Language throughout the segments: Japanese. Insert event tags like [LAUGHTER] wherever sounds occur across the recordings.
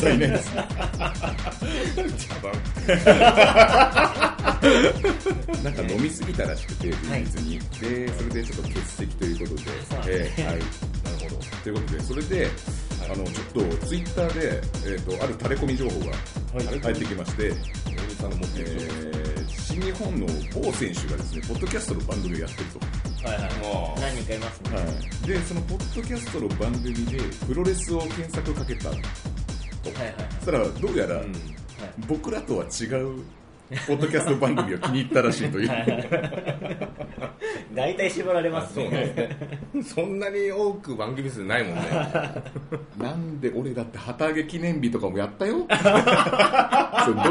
さんいないです。ねなんか飲みすぎたらしくて前日に、でそれでちょっと欠席ということで、えーはい。なるほど。ということでそれであのちょっとツイッターで、えー、とあるタレコミ情報が入ってきまして、大西さんの持ってる情報、えー新日本の某選手がですねポッドキャストの番組をやってると、はいはい。何人かいますね、はい、でそのポッドキャストの番組でプロレスを検索かけたらどうやら、僕らとは違うポッドキャスト番組を気に入ったらしいという。大体絞られますそうね。そんなに多く番組数ないもんね。なんで俺だって旗揚げ記念日とかもやったよ。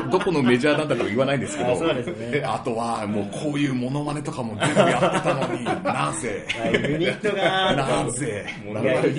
どどこのメジャーなんだかは言わないですけど。あそうですね。あとはもうこういうモノマネとかも全部やってたのに。なぜ？はいユニットが。なぜ？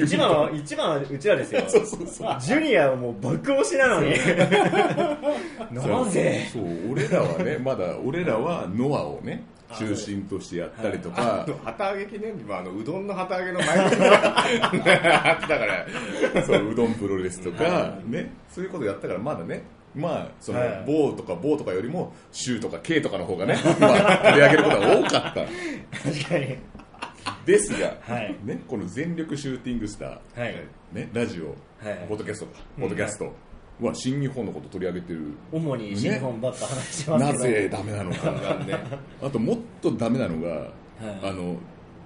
一番は一番はうちらですよ。そうそうそう。ジュニアはもう爆押しなのに。[LAUGHS] なぜ？そう俺らはね [LAUGHS] まだ俺らはノアをね中心としてやったりとか。旗揚げ記念日もあのうどんの旗揚げの前にあってたから。[LAUGHS] そううどんプロレスとか、ね、そういうことやったからまだね。まあそのはい。某とか某とかよりも州とか K とかの方がね、[LAUGHS] まあ、取り上げることが多かった。確かに。ですが、はい。ね、この全力シューティングスター、はい。ね、ラジオ、はい。ポッドキャストか。ポッドキャストは新日本のこと取り上げてる、主に新日本ばっか話してますけど、なぜダメなのか [LAUGHS] あともっとダメなのが、あの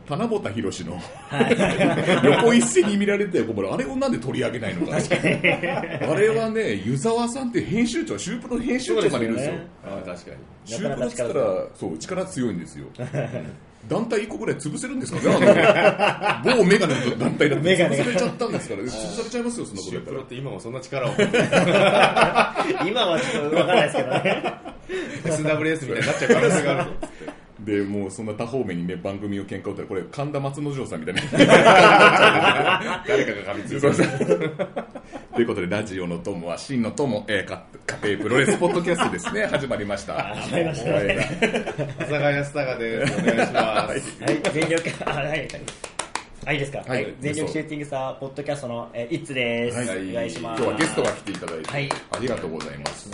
棚ぼた宏の横一線に見られて困るあれをなんで取り上げないのか。あれはね湯沢さんって編集長シュープロ編集長がいるんですよ。そうですよね。あ確かに。シュープロっつったらそう力強いんですよ [LAUGHS] 団体1個ぐらい潰せるんですかね？某メガネの団体だって潰されちゃったんですから。潰されちゃいますよそんなことシュープロやったら。って今もそんな力を。今はちょっとわかんないですけどね。SWS みたいになっちゃう可能性がある。ぞ [LAUGHS] でもうそんな多方面にね番組を喧嘩打ったらこれ神田松之丞さんみたいな。[LAUGHS] 誰かが噛みついてるということでラジオの友は真の友、えー、か家庭プロレスポッドキャストですね。[LAUGHS] 始まりました。始まりました。ね阿佐ヶ谷スタガです。お願いします。はい全力あはい。はいいいですか？ははい。い、全力シューティングスターポッドキャストのえーイッツです、はい。お願いします。今日はゲストが来ていただいて、はい。ありがとうございます、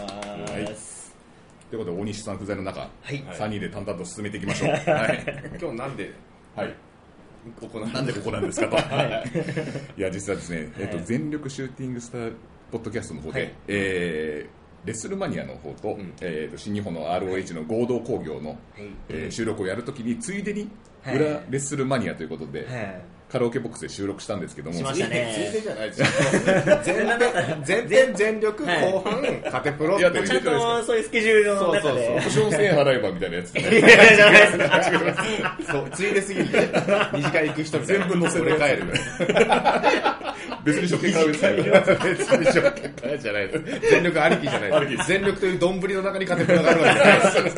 ということで大西さん不在の中、はい。3人で淡々と進めていきましょう。[LAUGHS] はい、今日なんで？はい行うなんでここなんですかと、[LAUGHS] い、や実はですね、えっと全力シューティングスターポッドキャストの方で、はい。えーレッスルマニアの方と,、ん。えーと新日本の ROH の合同興行の、えー収録をやるときについでにはい。裏レッスルマニアということで、はいカラオケボックスで収録したんですけども。しましたね。ついでじゃないです。よ全然全力はい。後半カテプロっていう。ちゃんとそういうスケジュールの中そうそうで保証1000円払えばみたいなやつ、じゃないです。かそうついですぎて二次会行く人全部載せて帰る別に初見買うじゃないです。全力ありきじゃないです。全力という丼の中にカテプロがあるわけじゃないです。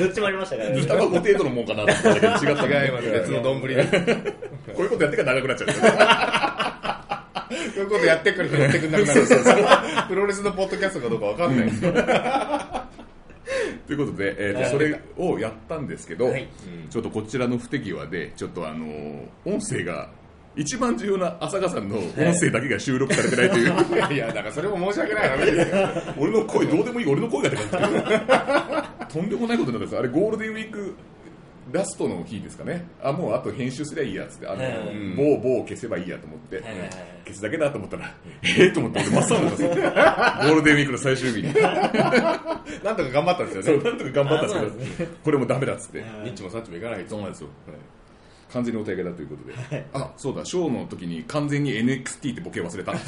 [LAUGHS] どっちもありましたから。ね卵程度のもんかなと思ったけど違った違います。別の丼で [LAUGHS] こういうことやってから長くなっちゃうそういうことやってくるとやってくんなくなるプロレスのポッドキャストかどうかわかんないですよ。ということで、えーとはいそれをやったんですけど、はい。ちょっとこちらの不手際でちょっとあのー音声が一番重要な浅香さんの音声だけが収録されてないという、いやいやだからそれも申し訳ない話ですよ。[LAUGHS] 俺の声どうでもいい俺の声がって感じ。とんでもないことになったんです。あれゴールデンウィークラストの日ですかね。あもうあと編集すりゃいいやつってあの、はい。某某を消せばいいやと思って、はいはいはい。消すだけだと思ったら [LAUGHS] ええと思って俺真っ青になんですよゴールデンウィークの最終日に。[LAUGHS] なんとか頑張ったんですよね。なんとか頑張ったんですけどこれもダメだっつって、ニッチもサッチもいかない。そうなんですよ、完全にお手上げだということで、あそうだ。ショーの時に完全に NXT ってボケ忘れた [LAUGHS]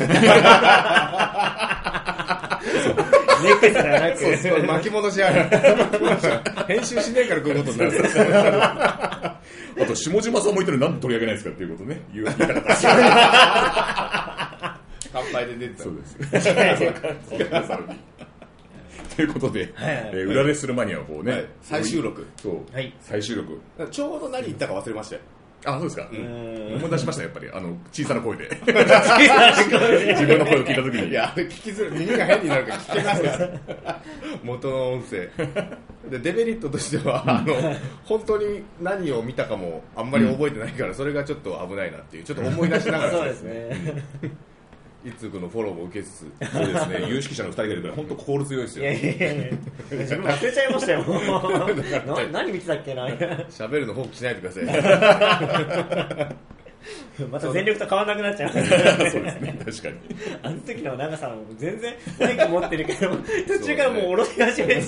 ネックレスがなく。そうそう巻き戻しある。編集しねえからこういうことになる。あと下島さんもいたらなんで取り上げないですかっていうことね。言う言いたかったです乾杯で出てた。そうです。ということで、はい。えー裏レッスルマニアの方ね、はい。再収録。そう、はい。再収録。ちょうど何言ったか忘れましたよあそうですか、ん。思い出しましたやっぱり。あの小さな声で。自分の声を聞いた時に。いやあれ聞きづらい。耳が変になるから聞けますから。[LAUGHS] 元の音声。でデメリットとしてはあの本当に何を見たかもあんまり覚えてないから、それがちょっと危ないなっていうちょっと思い出しながら。そうですね。いつくのフォローも受けつつそうですね [LAUGHS] 有識者の二人がいるから本当心強いですよいやいやいや自分忘れちゃいましたよ。[LAUGHS] な何見てたっけな。喋るの放棄しないでください [LAUGHS] また全力と変わらなくなっちゃう。そうですね確かにあの時の長さんも全然マイク持ってるけど、途中からもう下ろし始めて。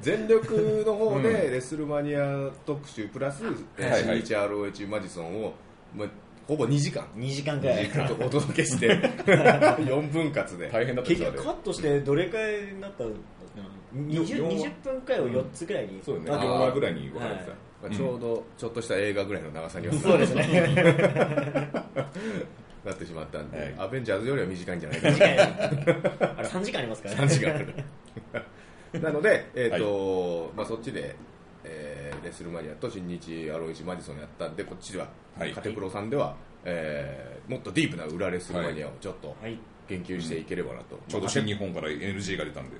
全力の方でレスルマニア特集プラス、えーはいはい新日 ROH マジソンを、まあ、ほぼ2時間。2時間くらい。お届けして [LAUGHS] 4分割で。大変だった結局カットしてどれくらいになったの？20, よ20分くらいを4つくらいに。そうね。あ4話ぐらいに分かれてた、はい。まあ、ちょうどちょっとした映画ぐらいの長さにはそうですね。[LAUGHS] なってしまったんで、はい。アベンジャーズよりは短いんじゃないかな。2時間あれ3時間ありますから3時間ある。[LAUGHS] なので、えーとまあ、そっちで、えーレスルマニアと新日 ROH マディソンやったんでこっちでは、はいカテプロさんでは、えーもっとディープな裏レスルマニアをちょっとはい。研究していければなと、ちょうど新日本から NG が出たんで、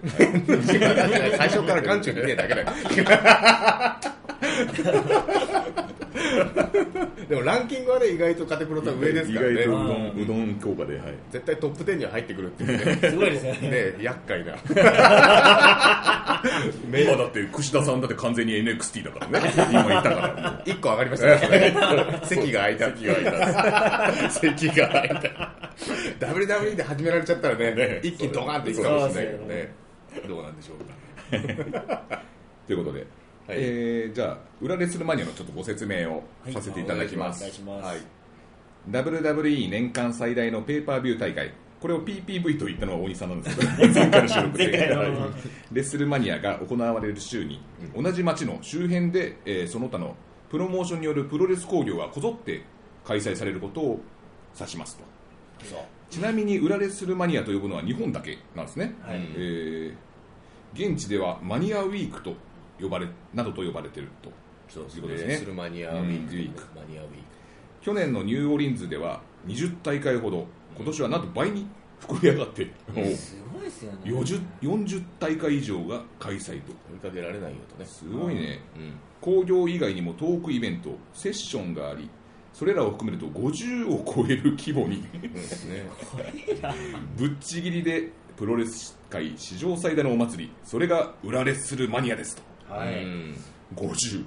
[LAUGHS] 最初から眼中に見えただけだよ。[LAUGHS] でもランキングはね意外とカテプロとは上ですからね。意外とうどんうどん効果で、はい、絶対トップ10には入ってくるっていうね。すごいですよね。ね厄介な。[LAUGHS] 今だって串田さんだって完全に NXT だからね。今言ったから。1個上がりましたね。席が空いた。席が空いた。席が空いた WWE で始められちゃったらね一気にドカンっていくかもしれないけどね。どうなんでしょうか [LAUGHS] ということで、えーじゃあ裏レスルマニアのちょっとご説明をさせていただきます。はい。WWE 年間最大のペーパービュー大会。これを PPV と言ったのは大西さんなんですけど [LAUGHS] 前回の収録で。レスルマニアが行われる週に同じ町の周辺で、えーその他のプロモーションによるプロレス興行がこぞって開催されることを指しますとちなみに裏レスルマニアと呼ぶのは日本だけなんですね、はい。えー現地ではマニアウィークと呼ばれなどと呼ばれていると。そういうことですね。レスルマニアウィーク、うんウィーク。マニアウィーク。去年のニューオーリンズでは20大会ほど今年はなんと倍に膨れ上がってすごいですよね。40, 40大会以上が開催と。追いかけられないよとね。すごいね。うん。興行以外にもトークイベントセッションがありそれらを含めると50を超える規模に。そうですね。ぶっちぎりでプロレス界史上最大のお祭り。それが裏レスルマニアですと。はい。うん。50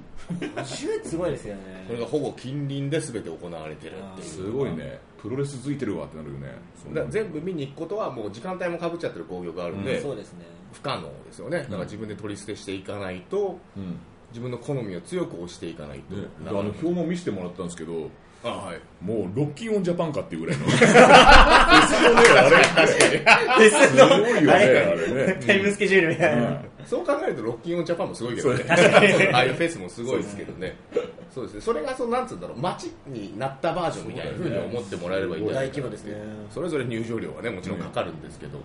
50すごいですよね。これがほぼ近隣で全て行われてるっていう。すごいね。プロレス付いてるわってなるよね。だから全部見に行くことはもう時間帯もかぶっちゃってる興行があるんで、そう。ですね。不可能ですよねだから自分で取り捨てしていかないとうん自分の好みを強く押していかないと、ね、なあの表も見せてもらったんですけどあはい。もうロッキンオンジャパンかっていうぐらいの。ですすごいよねあれね。タイムスケジュールみたいな。そう考えるとロッキンオンジャパンもすごいけどね。ああいうフェスもすごいですけどね。そうですね。それがそのなんつうんだろう。街になったバージョンみたいなふうに思ってもらえればいいんじゃないかな大規模ですね。それぞれ入場料はねもちろんかかるんですけど、うん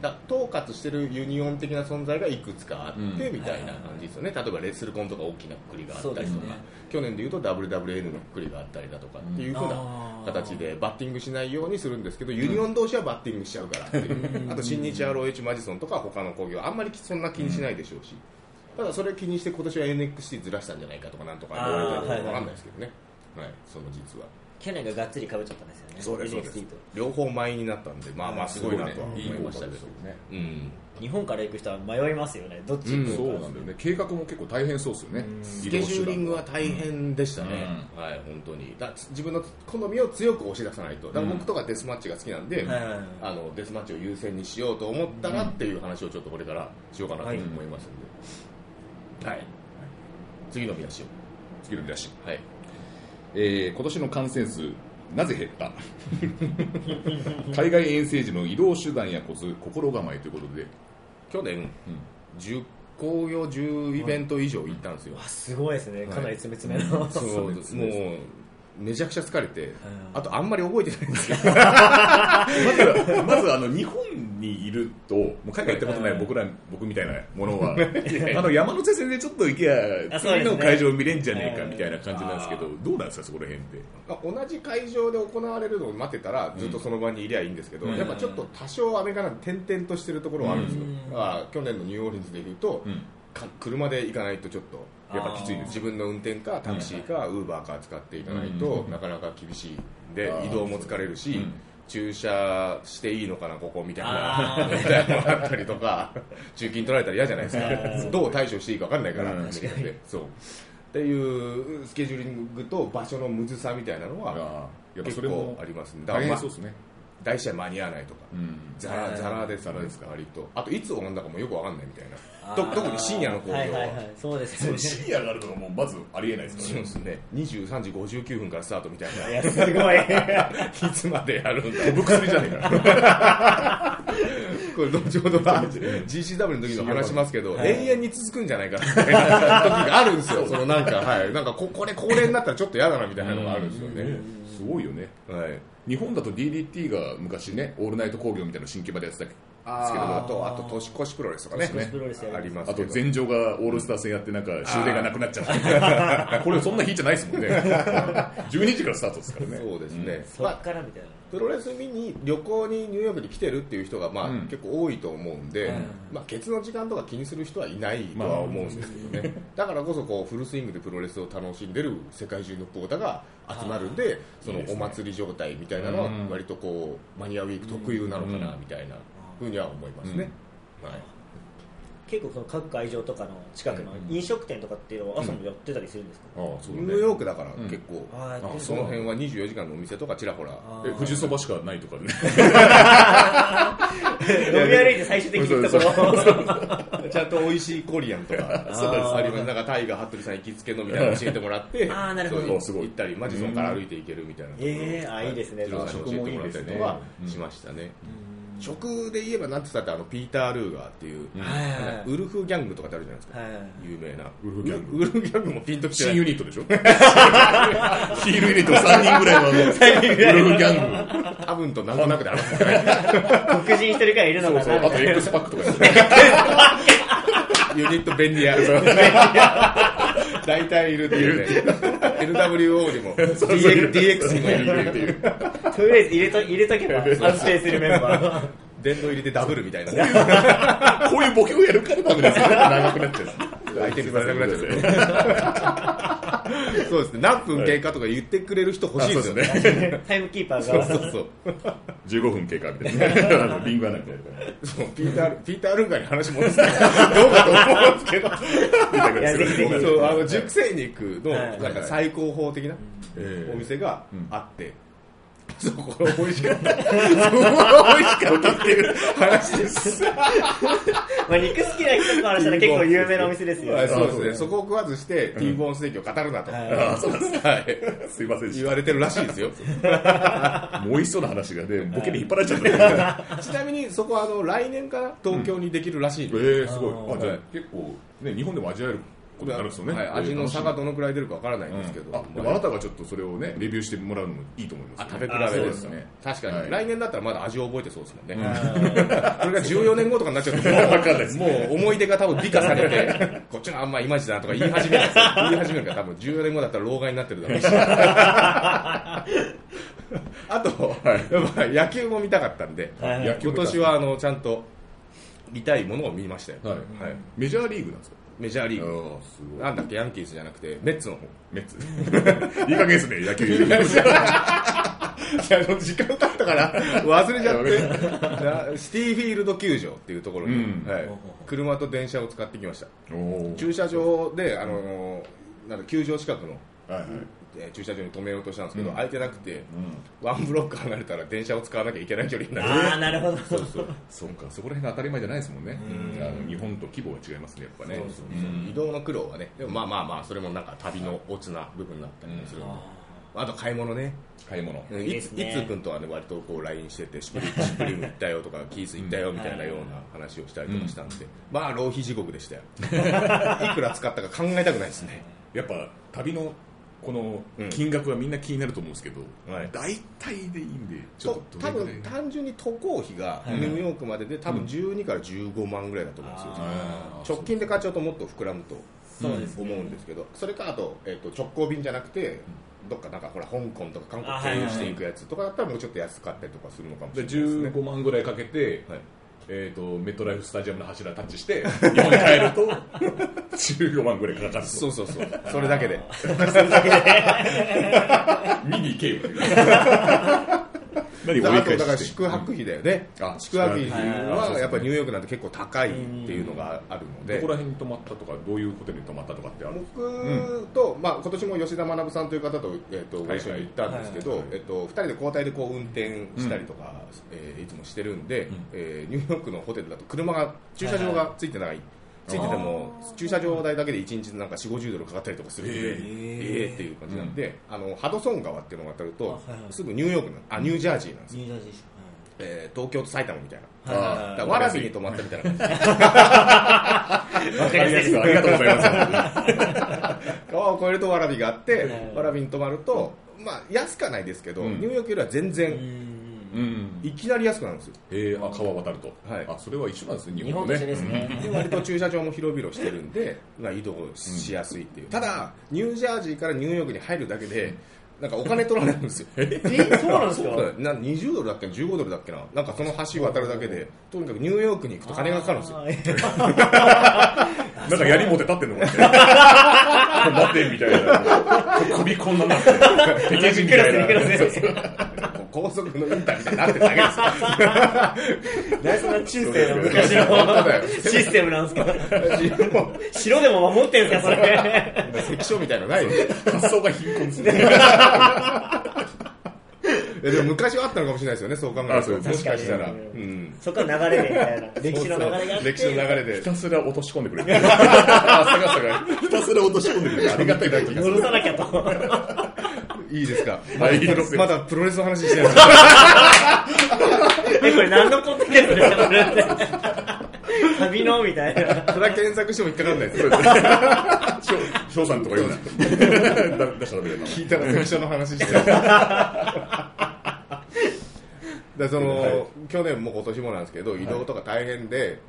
だ統括してるユニオン的な存在がいくつかあって、うん。みたいな感じですよね。例えばレッスルコンとか大きなくくりがあったりとか、ね。去年でいうと WWN のくくりがあったりだとかっていうふうな形でバッティングしないようにするんですけどユニオン同士はバッティングしちゃうから。っていうあと新日 ROH マジソンとか他の興行あんまりそんな気にしないでしょうし、ただそれを気にして今年は NXT ずらしたんじゃないかとかなんとか言われてるあーはいはいわかんないですけどね、はい、その実は去年ががっつりかぶっちゃったんですよね。そうですそうです。両方前になったんでまあまあすごいなとは思いましたけど、ね。うん。日本から行く人は迷いますよね。どっち行くそうのか。なんだよね。計画も結構大変そうですよね。スケジューリングは大変でしたね、はい本当に。だ自分の好みを強く押し出さないと。だ僕とかデスマッチが好きなんで、はいはいはい。あのデスマッチを優先にしようと思ったらっていう話をちょっとこれからしようかなと思いますんで、はい。次の見出しを。次の見出し、はいえー今年の感染数なぜ減った？[LAUGHS] 海外遠征時の移動手段やコツ心構えということで。去年、10工業10イベント以上行ったんですよ、あすごいですね。かなり詰め詰めの。そうもうめちゃくちゃ疲れて、ん。あとあんまり覚えてないんですよ。[LAUGHS] [LAUGHS] まずまずあの日本にいるともう海外行ったことない僕ら僕みたいなものは。[LAUGHS] あの山手線でちょっと行けばあそうですね。次の会場見れんじゃねえかうん。みたいな感じなんですけどどうなんですかそこら辺って？まあ同じ会場で行われるのを待ってたらずっとその場にいりゃいいんですけど、うん。やっぱちょっと多少アメリカなんて点々としてるところはあるんですよ、う去年のニューオーリンズでいうと、う車で行かないとちょっとやっぱきついです自分の運転かタクシーかウーバーか使っていかないとなかなか厳しいんで移動も疲れるし、うん駐車していいのかなここみたいなみたいなのがあったりとか [LAUGHS] 中金取られたら嫌じゃないですか。どう対処していいか分かんないから、うん。アメリカで。そう。っていうスケジューリングと場所のむずさみたいなのは結構ありますね。大変そうですね。大試合間に合わないとか。うん。ザラザラですか割と。あといつ終わんだかもよくわかんないみたいなと特に深夜の工業は,、はいはいはいそうですよね。深夜があるのがもうまずありえないですそうですね。23時59分からスタートみたいいやすごい。ないつまでやるんだ。飛ぶ薬じゃねえか。[LAUGHS] これ後ほど GCW [LAUGHS] の時の話しますけど、はい永遠に続くんじゃないかなみたいな時があるんですよ。そのなんかはい。なんかここれ高齢になったらちょっと嫌だなみたいなのがあるんですよね、すごいよね。はい。日本だと DDT が昔ねオールナイト工業みたいな新規場でやってたあー。あとあと年越しプロレスとかね。ありますあとけど。前場がオールスター戦やってなんか終電がなくなっちゃう。[LAUGHS] これそんな日じゃないですもんね。[LAUGHS] 12時からスタートですからね。そうですね、そっからみたいな。プロレス見に旅行にニューヨークに来てるっていう人がまあ、うん。結構多いと思うんで、うん。まあ、ケツの時間とか気にする人はいないとは思うんですけどね、だからこそこうフルスイングでプロレスを楽しんでる世界中のポーターが集まるんでそのお祭り状態みたいなのはうん割とこうマニアウィーク特有なのかなみたいなふうには思いますね、はい、結構その各会場とかの近くの飲食店とかっていうのは朝もやってたりするんですか、ああそうだニねューヨークだからうん。結構、ああその辺は24時間のお店とかちらほら。あえ富士そばしかないとかね。[LAUGHS] 飲み歩いて最終的に行くところ。ちゃんと美味しいコリアンとかそうです。あります。なんかタイガー服部さん行きつけのみたいなの教えてもらってあーなるほど。そうすごい。行ったりマジソンから歩いて行けるみたいなところええあいいですね。ジローさんに教えてもらったりとかしましたね食で言えばなんて言ったってあのピーター・ルーガーっていうウルフギャングとかってあるじゃないですか。はい有名な。ウルフギャング。ウルフギャングもピンときて新ユニットでしょ？ヒールユニット3人ぐらいのあのウルフギャング。多分となんとなくであるんですよね黒人一人くらいいるのかな。そうそう。あと X パックとかですね。ユニット便利屋 [LAUGHS] 大体いるっていうね。NWO にも。DX, にもいるっていう。とりあえず入れと入れとけば安定するメンバー殿堂入りでダブルみたいなね。[LAUGHS] こういうボケをやるからダメですよ [LAUGHS] 長くなっちゃう相手にされなくなっちゃう。[LAUGHS] そうですね。何分経過とか言ってくれる人欲しいですよね。タイムキーパーそうがそうそう。15分経過みたいな。ングアナみたいな。そう。ピーターピーター・ルンガーに話戻すどうかと思うんですけど。そうあの熟成肉のはい。なんか最高峰的なえお店がうん。あって、そこが美味しかったそこが美味しかったっていう話ですまあ肉好きな人からしたら結構有名なお店ですよ。はいそうですね。そこを食わずしてティーボーンステーキを語るなと、はい。あそうなんですはい。すいませんでし言われてるらしいですよ。たもう美味しそうな話がねボケに引っ張られちゃった。[LAUGHS] ちなみにそこはあの来年から東京にできるらしいんえで、ー、すごい。あじゃあ結構ね日本でも味わえることるんですよね、はい、味の差がどのくらい出るかわからないんみですけど、うん。あでもあなたがちょっとそれをねレビューしてもらうのもいいと思います、あ食べ比べですすね。確かに、はい。来年だったらまだ味を覚えてそうですもんね、うん。[LAUGHS] それが14年後とかになっちゃうともうもう思い出が多分美化されて [LAUGHS] こっちがあんまいまいちだなとか言い始める。[LAUGHS] 言い始めるから多分14年後だったら老害になってるだろうし。あと、やっぱ野球も見たかったんで、はい今年はあのちゃんと見たいものを見ましたよ、はい。はい。メジャーリーグなんですかメジャーリーグ。なんだっけ？ヤンキースじゃなくてメッツの方。メッツ。[LAUGHS] いい加減ですね野球。[LAUGHS] いやあの時間経ったから忘れちゃって。なシティフィールド球場っていうところに、うん。はい、車と電車を使ってきました。駐車場であのなんだ球場近くの、はいはいえー駐車場に止めようとしたんですけど、うん。空いてなくて、ワンブロック離れたら電車を使わなきゃいけない距離になるああなるほど。そうそう。そうか。そこら辺が当たり前じゃないですもんね。あの日本と規模が違いますねやっぱね。そうそうそう。移動の苦労はねでもまあまあまあそれもなんか旅のオツな部分だったりもするんで、あと買い物ね。買い物。うん。いついいですね。いつ君とはね割とこう LINE しててシュプリシュプリーム行ったよとかキース行ったよみたいなような話をしたりとかしたんで、まあ浪費地獄でしたよ。[LAUGHS] いくら使ったか考えたくないですね。やっぱ旅のこのうん。金額はみんな気になると思うんですけど、はい。大体でいいんでちょっとと多分単純に渡航費がニューヨークまでで多分12から15万ぐらいだと思うんですよ、直近で買っちゃうともっと膨らむと思うんですけど。それかあと,、えっと直行便じゃなくてどっかなんかほら香港とか韓国経由していくやつとかだったらもうちょっと安かったりとかするのかもしれでないですね。15万ぐらいかけて、はいえー、とメットライフスタジアムの柱タッチして日本に帰ると [LAUGHS] 15万ぐらいかかると。そうそうそう。それだけで。[LAUGHS] [LAUGHS] 見に行けよだから宿泊費だよね、あ宿泊費宿泊費。はやっぱりニューヨークなんて結構高いっていうのがあるので、どこら辺に泊まったとかどういうホテルに泊まったとかってある？僕と、まあ、今年も吉田学さんという方と,、えっとご一緒に行ったんですけど、はいえっと、2人で交代でこう運転したりとか、えーいつもしてるんで、えーニューヨークのホテルだと車が駐車場がついてない、ついてても駐車場代だけで1日なんか4 5 0ドルかかったりとかするんで、へえーーっていう感じなんで、あのハドソン川っていうのが渡ると、すぐニューヨークのあニュージャージーなんですよ、ニュージャージー。えー東京と埼玉みたいな。はいわらびに泊まったみたいな。感 [LAUGHS] じわかりやすいですありがとうございます。[LAUGHS] 川を越えるとわらびがあってはいわらびに泊まると、まあ、安くはないですけど、うん。ニューヨークよりは全然、うんうんいきなり安くなるんですよ。えー、あ川渡ると、はい。あそれは一緒なんですね日本とねですね。で割と駐車場も広々してるんで、まあ、移動しやすいっていう、ただニュージャージーからニューヨークに入るだけでなんかお金取られるんですよ。え？そうなんですか？[LAUGHS] な20ドルだっけな15ドルだっけな？なんかその橋渡るだけでとにかくニューヨークに行くと金がかかるんですよ。[LAUGHS] なんか槍持って立ってんのかな [LAUGHS] 待てみたいな。首こんななって。敵陣みたいな高速のインターみたいになってるだけです。よ [LAUGHS] 何そんな中世の昔の [LAUGHS] システムなんですか？城でも守ってんすかそれ。関所みたいなのない？よ発想が貧困ですねえでも昔はあったのかもしれないですよねそう考えると。もしかしたら、確かにうん、そこから流れでみたいな。歴史の流れが歴史の流れで。ひたすら落とし込んでくれ [LAUGHS] ひたすら落とし込んでくれる。ありがたいだけ。が戻さなきゃといいですか？はい。まだプロレスの話してない。[LAUGHS] これ何のポッドキャストですか旅のみたいな。それは検索しても引っかかんないです。よ [LAUGHS] 翔さんとか言うな。聞いたら関所の話して。るでその、去年も今年もなんですけど移動とか大変で、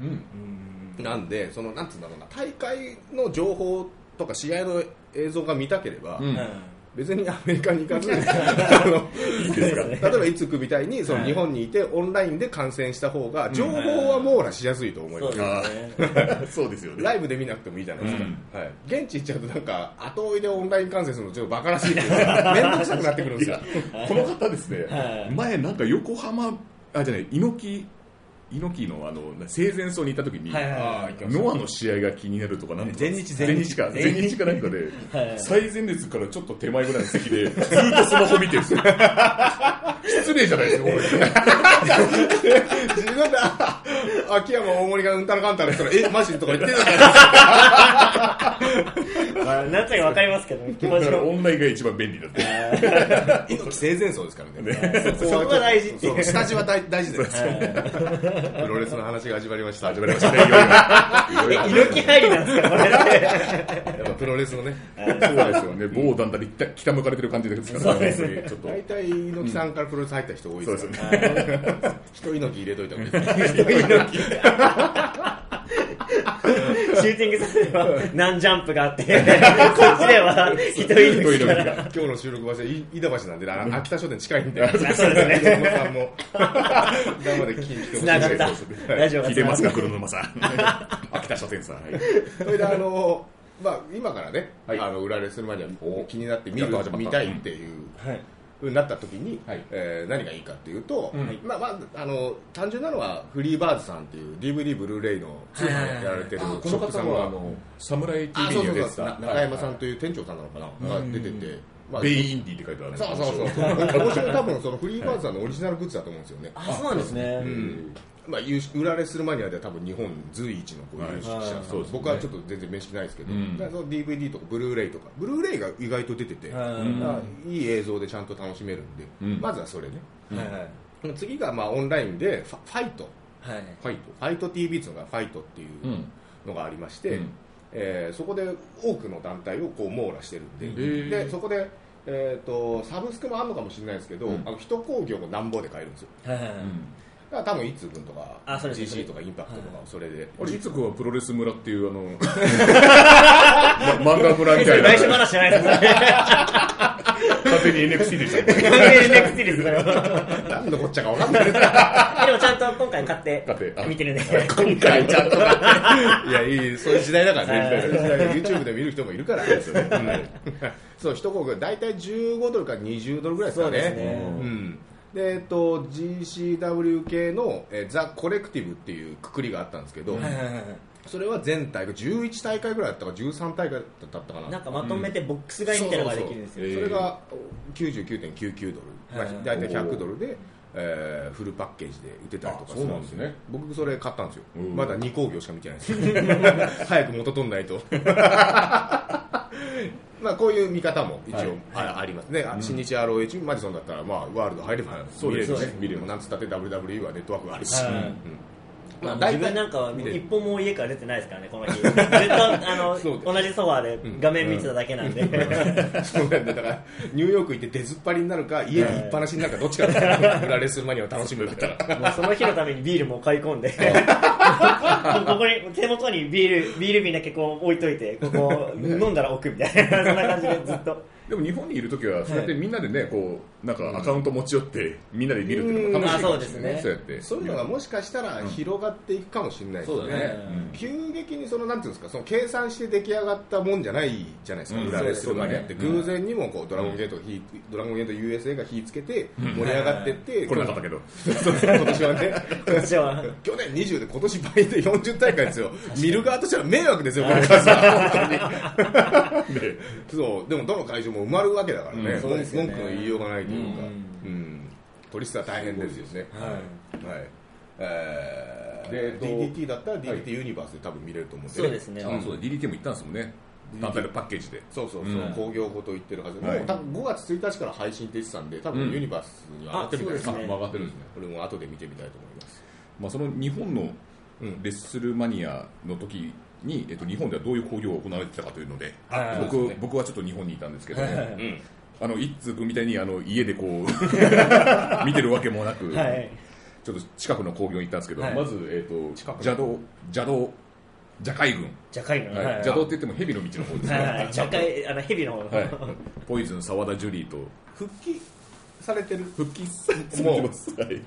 なんでそのなんつうんだろうな大会の情報とか試合の映像が見たければ、うん別にアメリカに行かずあ例えばいつくみたいにその日本にいてオンラインで観戦した方が情報は網羅しやすいと思います、そうですよね。ライブで見なくてもいいじゃないですか、うはい、現地行っちゃうとなんか後追いでオンライン観戦するのちょっとバカらしい面倒くさくなってくるんですよこの方ですね、はい。前なんか横浜あじゃない猪木猪木のあの生前葬に行った時に、はいはいはいノアの試合が気になるとかなんとか。全日全日か。全日か。なんかで [LAUGHS] はい最前列からちょっと手前ぐらいの席でずっとスマホ見てるんですよ。失礼じゃないですかこ自分であ秋山大森がうんたらかんたらしたらえマジ？とか言ってるじゃない [LAUGHS] まあなんとなくわかりますけどだからオンラインが一番便利だって。ですか猪木生前葬ですからね。[LAUGHS] そこが大事っていう。下地は大大事です [LAUGHS] プロレスの話が始まりました。始まりましたね。いよいよ。入りなんですかこやっぱプロレスのね。そうですよね。某団体で北北向かれてる感じですからちょっと。大体猪木さんからプロレス入った人多いでですすよね。[LAUGHS] 人猪木入れといた方がいい。[LAUGHS] ですシューティングされれば何ジャンプがあって [LAUGHS] こっちでは一人一人の猪木から。今日の収録場所い飯田橋なんであ秋田書店近いんで。そうですね。黒沼さんも。[LAUGHS] 生で聞きに来てほしい。ですねラジオが聞いてますか黒沼さん。秋田書店さん、はい。それであのまあ今からね、はい。あの裏レする前には気になって見た。見たいっていう。はいになった時に、はい。えー何がいいかっていうと、うん。まあまああの単純なのはフリーバーズさんっていう DVD ブルーレイの通販やられてるこのショップさんが方はあのサムライあ TV に出てた。な中山さんという店長さんなのかな、が出てて、まあベイインディって書いてあるそうそうそう。そう面白い多分そのフリーバーズさんのオリジナルグッズだと思うんですよね、あそうなんですね。うんまあ、有裏レスルマニアでは多分日本随一の有識者僕はちょっと全然面識ないですけど、うんその DVD とかブルーレイとかブルーレイが意外と出てて、いい映像でちゃんと楽しめるんで、うんまずはそれね。はいはい次がまあオンラインでファファイト。はい。ファイト。ファイト TV っていうのがファイトっていううん。のがありまして、うん。えーそこで多くの団体をこう網羅してるんで,、でそこで、えー、とサブスクもあるのかもしれないですけど、うんあの一工業もなんぼで買えるんですよ。はいはいはいだから多分いつ分とかあそうです GC とかインパクトとかそれで、俺いつくはプロレス村っていうあの [LAUGHS] ま漫画村みたいな。内緒話じゃないですね。勝完全に NXT でしたね。完全に NXT です、それは。何のこっちゃか分かんないですでもちゃんと今回買って買ってあ見てるんで。今回ちゃんと。買っていやいいそういう時代だからね、YouTube で見る人もいるから。うん。そう一大体15ドルから20ドルぐらいですかね。そうですね。うんでえっと GCW 系のえーザ・コレクティブっていうくくりがあったんですけど、はいはいはいはい。それは全大会11大会ぐらいだったか13大会だったかな。なんかまとめてボックス買いみたいなのができるんですよ。そうそうそれが99.99ドル、まあはい大体100ドルで、えーフルパッケージで売ってたりとかあそうなんですね。僕それ買ったんですよ、うん。まだ2工業しか見てないです [LAUGHS] 早く元取んないと。[LAUGHS] まあこういう見方も一応はい。あ,、ありますね、あ新日 ROH マジソンだったら、まあ、ワールド入ればそうですね。見れるし見れる。なんつったって WWE はネットワークがあるし、はい。うんまあ、大体自分なんか一歩も家から出てないですからね、この日。[LAUGHS] ずっとあの同じソファーで画面見てただけなんで。そうなんだ。だからニューヨーク行って出ずっぱりになるか家にいっぱなしになるかどっちかだ裏レスルマニアを楽しむら。もうその日のためにビールも買い込んで、[LAUGHS] ここに手元にビールビール瓶だけこう置いといて、ここ飲んだら置くみたいな、そんな感じでずっと。でも日本にいるときは、そうやってみんなでね、こう、なんかアカウント持ち寄って、みんなで見るっていうのも楽しいかもしれないうん。あそうやって。そういうのがもしかしたら広がっていくかもしれないですね,、急激にそのなんていうんですかその計算して出来上がったもんじゃないじゃないですか、うん。裏レスルマニ偶然にもこうドラゴンゲートが火、ドラゴンゲート USA が火つけて盛り上がってって、これなかったけど。今年はね。[LAUGHS] 今年は。去年20で今年倍で40大会ですよ。見る側としては迷惑ですよこれから。さ本当に。で、[LAUGHS] そう。でもどの会場も埋まるわけだからね、うんそうですよね。文句の言いようがないというか、ううん。取り質は大変ですよね、はい。はい。えー、でえっと DDT だったら DDT ユニバースで多分見れると思うんで、そうですね。あ、そう。だ、DDT も行ったんですもんね。単体のパッケージで。そうそうそう、うん。工業ごと言ってるはずで、はい。もう多分5月1日から配信って言ってたんで多分うん。ユニバースには上がってるみたいです。あそうですね。あ、曲がってるん。ですね。これも後で見てみたいと思います。まあ、その日本のうんレッスルマニアの時に、えっと、日本ではどういう興行が行われてたかというので、はい。僕ですね。僕はちょっと日本にいたんですけども、はい。はいうん。あの一通君みたいにあの家でこう [LAUGHS] 見てるわけもなく、はい。ちょっと近くの工業に行ったんですけど、はい。まず、えー、と近く。邪道邪道邪海軍、じゃかいの。はい。はい。邪道って言っても蛇の道の方ですね、はい。[LAUGHS] はい。じゃかい、あの、ヘビの方。はい、ポイズン澤田ジュリーと。復帰されてる？復帰すもう [LAUGHS] るます、はい、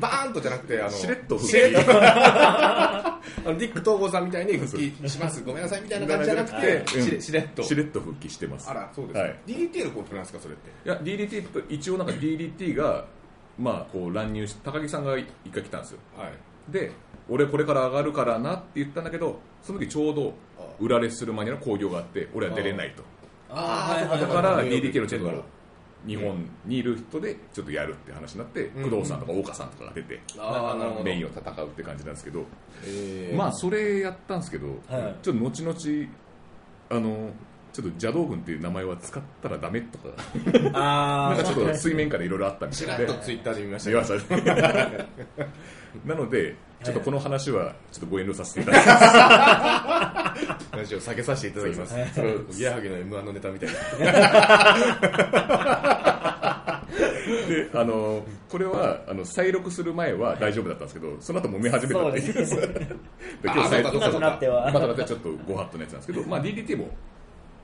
バーンとじゃなくてあのしれっと [LAUGHS] あのディック東郷さんみたいに復帰しますごめんなさいみたいな感じじゃなくてうんしれしれっと。しれっと復帰してます。あらそうですか、はい。DDT のことなんですかそれって？いや DDT と一応なんか DDT がまあこう乱入し高木さんが一回来たんですよ。はい。で俺これから上がるからなって言ったんだけどその時ちょうどあ。裏レッスルマニアの興行があって俺は出れないと。あーはいはいだからはい DDT のチェックはい日本にいる人でちょっとやるって話になってうん。工藤さんとか大岡さんとかが出てメインを戦うって感じなんですけどえー。まあそれやったんですけどはい。ちょっと後々あのちょっと邪道軍っていう名前は使ったらダメとか [LAUGHS] あー。なんかちょっと水面下でいろいろあったみたいで。ちらっとツイッターで見ました言けどわされなのでちょっとこの話はちょっとご遠慮させていただきます。話を下げさせていただきます。はいそれおぎやはぎの M1 のネタみたいな [LAUGHS] であのこれはあの再録する前は大丈夫だったんですけどその後揉め始めたっていう。であ [LAUGHS] 今日再録なっては。またまたちょっとご法度のやつなんですけど、[LAUGHS] まあ、DDT も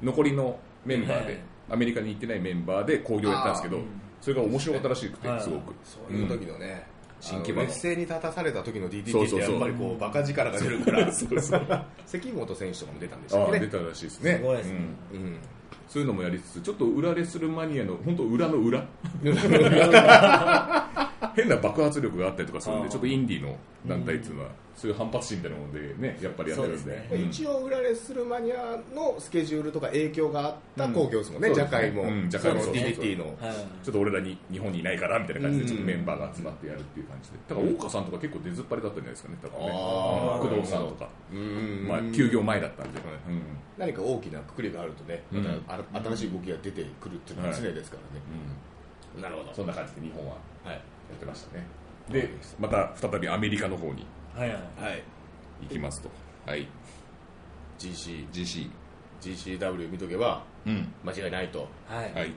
残りのメンバーで、はい。アメリカに行ってないメンバーで興行やったんですけどそれが面白かったらしくてはい。すごく。そういう時のね、新規劣勢に立たされた時の DDT そうそうそうってやっぱりこうバカ力が出るから。[LAUGHS] そうそう関本選手とかも出たんでしたあっけね。あ出たらしいですね。すごいですね。うん。うんそういうのもやりつつちょっと裏レスルマニアの本当裏の裏。[LAUGHS] [LAUGHS] 変な爆発力があったりとかするんでちょっとインディーの団体っていうのはそういう反発心みたいなものでねやっぱりやってるんで。一応裏レッスルマニアのスケジュールとか影響があった興行ですもんね、うんジャカイも、うんジャカイも。そのそうそうそう。DDT のはい。ちょっと俺らに日本にいないからみたいな感じでうん。ちょっとメンバーが集まってやるっていう感じで。だから大岡さんとか結構出ずっぱりだったんじゃないですかね多分ね。工藤さんとか。うん。まあ休業前だったんで。うん。何か大きなくくりがあるとね、うん。またあ新しい動きが出てくるっていうのは常ですからね、うん。なるほど。そんな感じで日本ははい。やってましたねでまた再びアメリカの方にはいはい。はい。行きますと。はい。GC GC GCW 見とけばうん。間違いないと、はい。はい。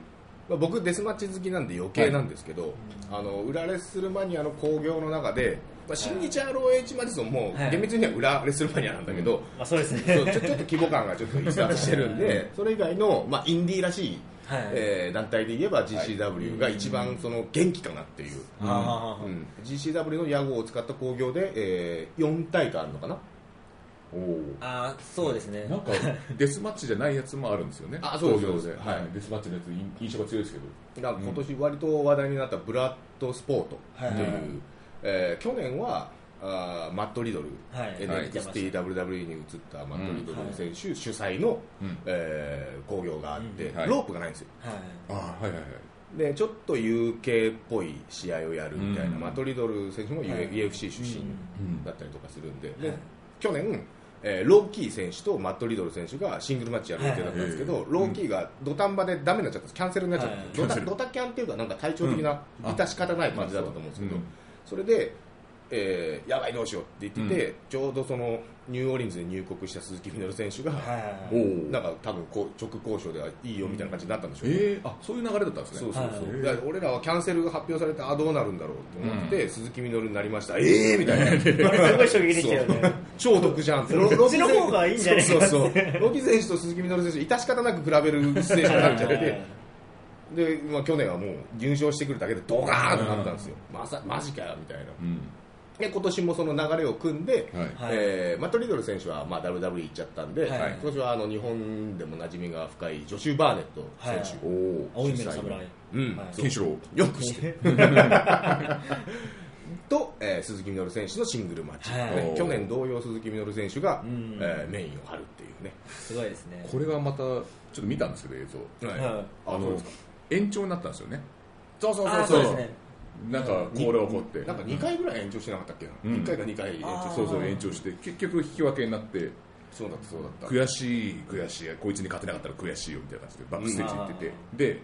まあ、僕デスマッチ好きなんで余計なんですけど、あの裏レッスルマニアの興行の中で、まあ、新日 ROH マジソンもはい。厳密には裏レッスルマニアなんだけど、まあそうですそうね。ちょちょっと規模感がちょっと逸脱してるんで [LAUGHS] それ以外の、まあ、インディーらしいはい。えー団体で言えば GCW が一番その元気かなっていう、あー。うん。GCW の屋号を使った興行で、えー4大会あるのかな？おおあーそうですね。なんか [LAUGHS] デスマッチじゃないやつもあるんですよねあそうそうで。すはい。デスマッチのやつ印印象が強いですけど。だから今年割と話題になったブラッドスポートという、はいはい。えー去年はあーマット・リドル、はい。NXTWWE に移ったマット・リドル選手主催の、うん。えー興行があって、うん。はい。ロープがないんですよ。はい。あはいはいはい。でちょっと UK っぽい試合をやるみたいな、うん。マトリドル選手も UFC 出身うん。だったりとかするんで,で、はい。去年、えーローキー選手とマット・リドル選手がシングルマッチやる予定だったんですけど、はい。ローキーが土壇場でダメになっちゃったキャンセルになっちゃった。はい。ドタキャンっていうかなんか体調的なうん致し方ない感じだったと思うんですけど、うんそれで、えーやばいどうしようって言ってて、ちょうどそのニューオーリンズで入国した鈴木みのる選手が、なんか多分こう直交渉ではいいよみたいな感じになったんでしょうね、えー、あそういう流れだったんですね。そうそうそう、俺らはキャンセルが発表されてあどうなるんだろうと思って、鈴木みのるになりました。ええー、みたいな。すごい衝撃でしたよね。超得じゃんロそっちの方がいいんじゃないかってそうそう。ロキ選手と鈴木みのる選手致し方なく比べるシチュエーションになっちゃって。で、まあ、去年はもう優勝してくるだけでドカーンとなったんですよ、まさマジかよみたいな。うんで今年もその流れを組んで、はい。はいえーマット・リドル選手は、まあ、WWE 行っちゃったんで、はい。今年はあの日本でも馴染みが深いジョシュ・バーネット選手、おお青い目の侍。うん。はい。ケンシロウよくして [LAUGHS] と、えー鈴木みのる選手のシングルマッチ、はい。ね去年同様鈴木みのる選手が、うん。えーメインを張るっていうね、すごいですね。これがまたちょっと見たんですけど映像。はい。はいあの延長になったんですよね。そうそうあーそうですねなんかこれ起こって。なんか2回ぐらい延長してなかったっけな、うん。1回か2回延長。そうそう延長して。結局引き分けになって。そうだったそうだった。悔しい悔しい。こいつに勝てなかったら悔しいよみたいな感じでバックステージ行ってて、で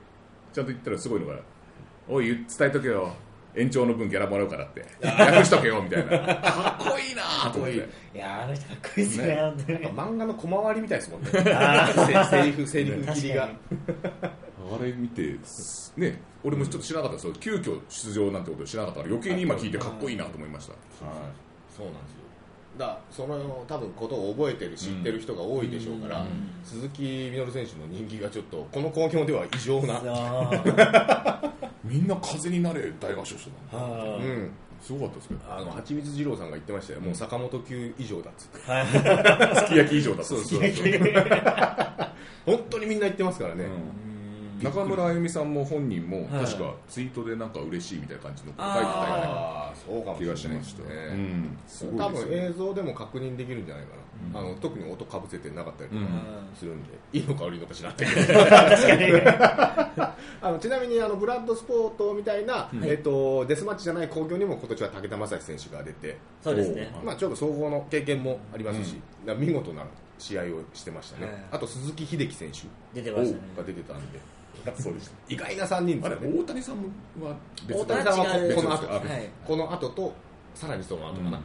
ちゃんと言ったらすごいのが「おい伝えとけよ延長の分ギャラもらうから」って「訳しとけよ」みたいな。かっこいいなーと思って。いやーあの人かっこいいですねね。漫画の小回りみたいですもんね。セリフセリフ切りがあれ見てね俺もちょっと知らなかったですよ。急遽出場なんてこと知らなかったから余計に今聞いてかっこいいなと思いました、そうなんですよ。だからその多分ことを覚えてる知ってる人が多いでしょうから、うん。鈴木みのる選手の人気がちょっとこの興行では異常な、あ。みんな風になれ大合唱してたうん、すごかったですけど。あの蜂蜜二郎さんが言ってましたよ、もう坂本級以上だっつって。はい。[LAUGHS] すき焼き以上だった。そうそう。[LAUGHS] 本当にみんな言ってますからね、うん中村あゆみさんも本人もはい。確かツイートでなんか嬉しいみたいな感じのこと書いてたよねああそうかもし気がれない。しました、ね。うん、すご多いですよね分映像でも確認できるんじゃないかな、あの特に音かぶせてなかったりとかうんするんで、いいのか悪いのか知らない。[LAUGHS] けど [LAUGHS] あのちなみにあのブラッドスポートみたいな、えっとデスマッチじゃない興行にも今年は武田正史選手が出て、そうですね。まあ、ちょっと総合の経験もありますし、だから見事な試合をしてましたね、はい。あと鈴木秀樹選手出てましたね。が出てたんでそうでした。意外な3人ですよね。大谷さんは別大谷さんはこの後はい。この後とさらにその後かな、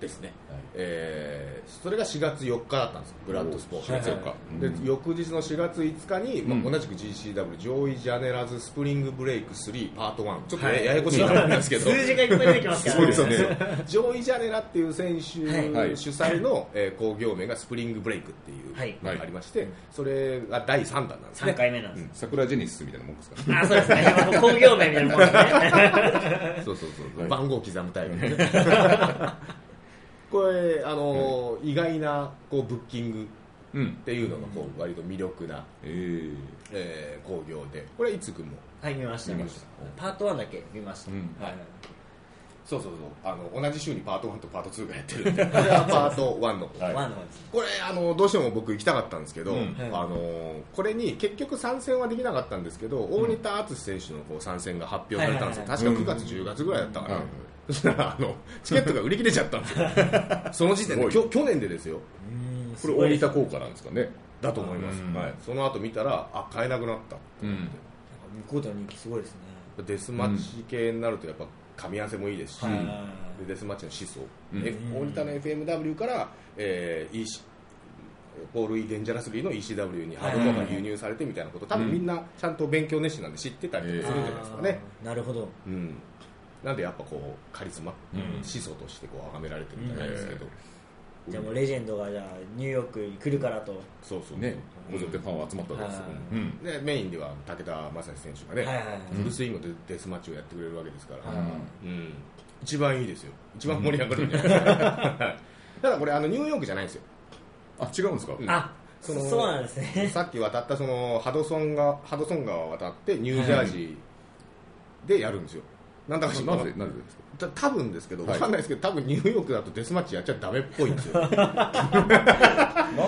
ですね、えーそれが4月4日だったんですよ。ブラッドスポーツ、はいはい。4日でうん。翌日の4月5日に、まあうん。同じく GCW ジョイ・ジャネラズ・スプリング・ブレイク3パート1ちょっと、はい。ややこしいなんですけど。数字がいっぱい出てきますから。そうですねジョイ・ジャネラっていう選手はい。主催の、えー興行名がスプリング・ブレイクっていうはい。のがありまして、それが第3弾なんですね。3回目なんです桜ジェニスみたいなもんですかねあそうですね。興行名みたいなもんですね。[LAUGHS] そうそうそう、はい番号刻むタイプ [LAUGHS] これあのー意外なこうブッキングうん。っていうのがこう割と魅力な、え。ーえー興行で。これいつくんもはい見ました。見ました。パート1だけ見ました。うん。はい。そうそうそう。あの同じ週にパート1とパート2がやってるんで。これはパート1のはい。ワンのこれあのどうしても僕行きたかったんですけど、うん。はいあのこれに結局参戦はできなかったんですけど、大仁田敦選手のこう参戦が発表されたんですよ、はい確か9月、10月ぐらいだったかな、はいそしたらあのチケットが売り切れちゃった。んですよその時点で去年でですよ。うんこれ大仁田効果なんですかね。だと思います、うん。はい、その後見たらあ買えなくなった。うん。向こうでの人気すごいですね。デスマッチ系になるとやっぱ噛み合わせもいいですし、はいでデスマッチの思想、うん。F 大仁田の FMW から、えー EC ポール・イ・デンジャラスリーの ECW にハードモアが輸入されてみたいなこと。多分みんなちゃんと勉強熱心なんで知ってたりとかするんじゃないですかね、あーなるほど。うん、なんでやっぱこうカリスマ、うん。思想としてこう崇められてるんじゃないですけど、じゃあもうレジェンドがじゃあニューヨークに来るからと。そうそう。ねこぞってファンは集まったわけですよ。はいうん。でメインでは武田正史選手がね、はいはいはいフルスイングでデスマッチをやってくれるわけですから、はいうん、一番いいですよ。一番盛り上がるんじゃない？ですか、は [LAUGHS] いただこれあのニューヨークじゃないんですよ。あ違うんですか？うん。あそのそうなんですね。さっき渡ったそのハドソンがハドソン川を渡ってニュージャージーでやるんですよ、なんだか知らなぜなぜですか？た多分ですけど、はい。わかんないですけど、多分ニューヨークだとデスマッチやっちゃダメっぽいんですよ。[LAUGHS] な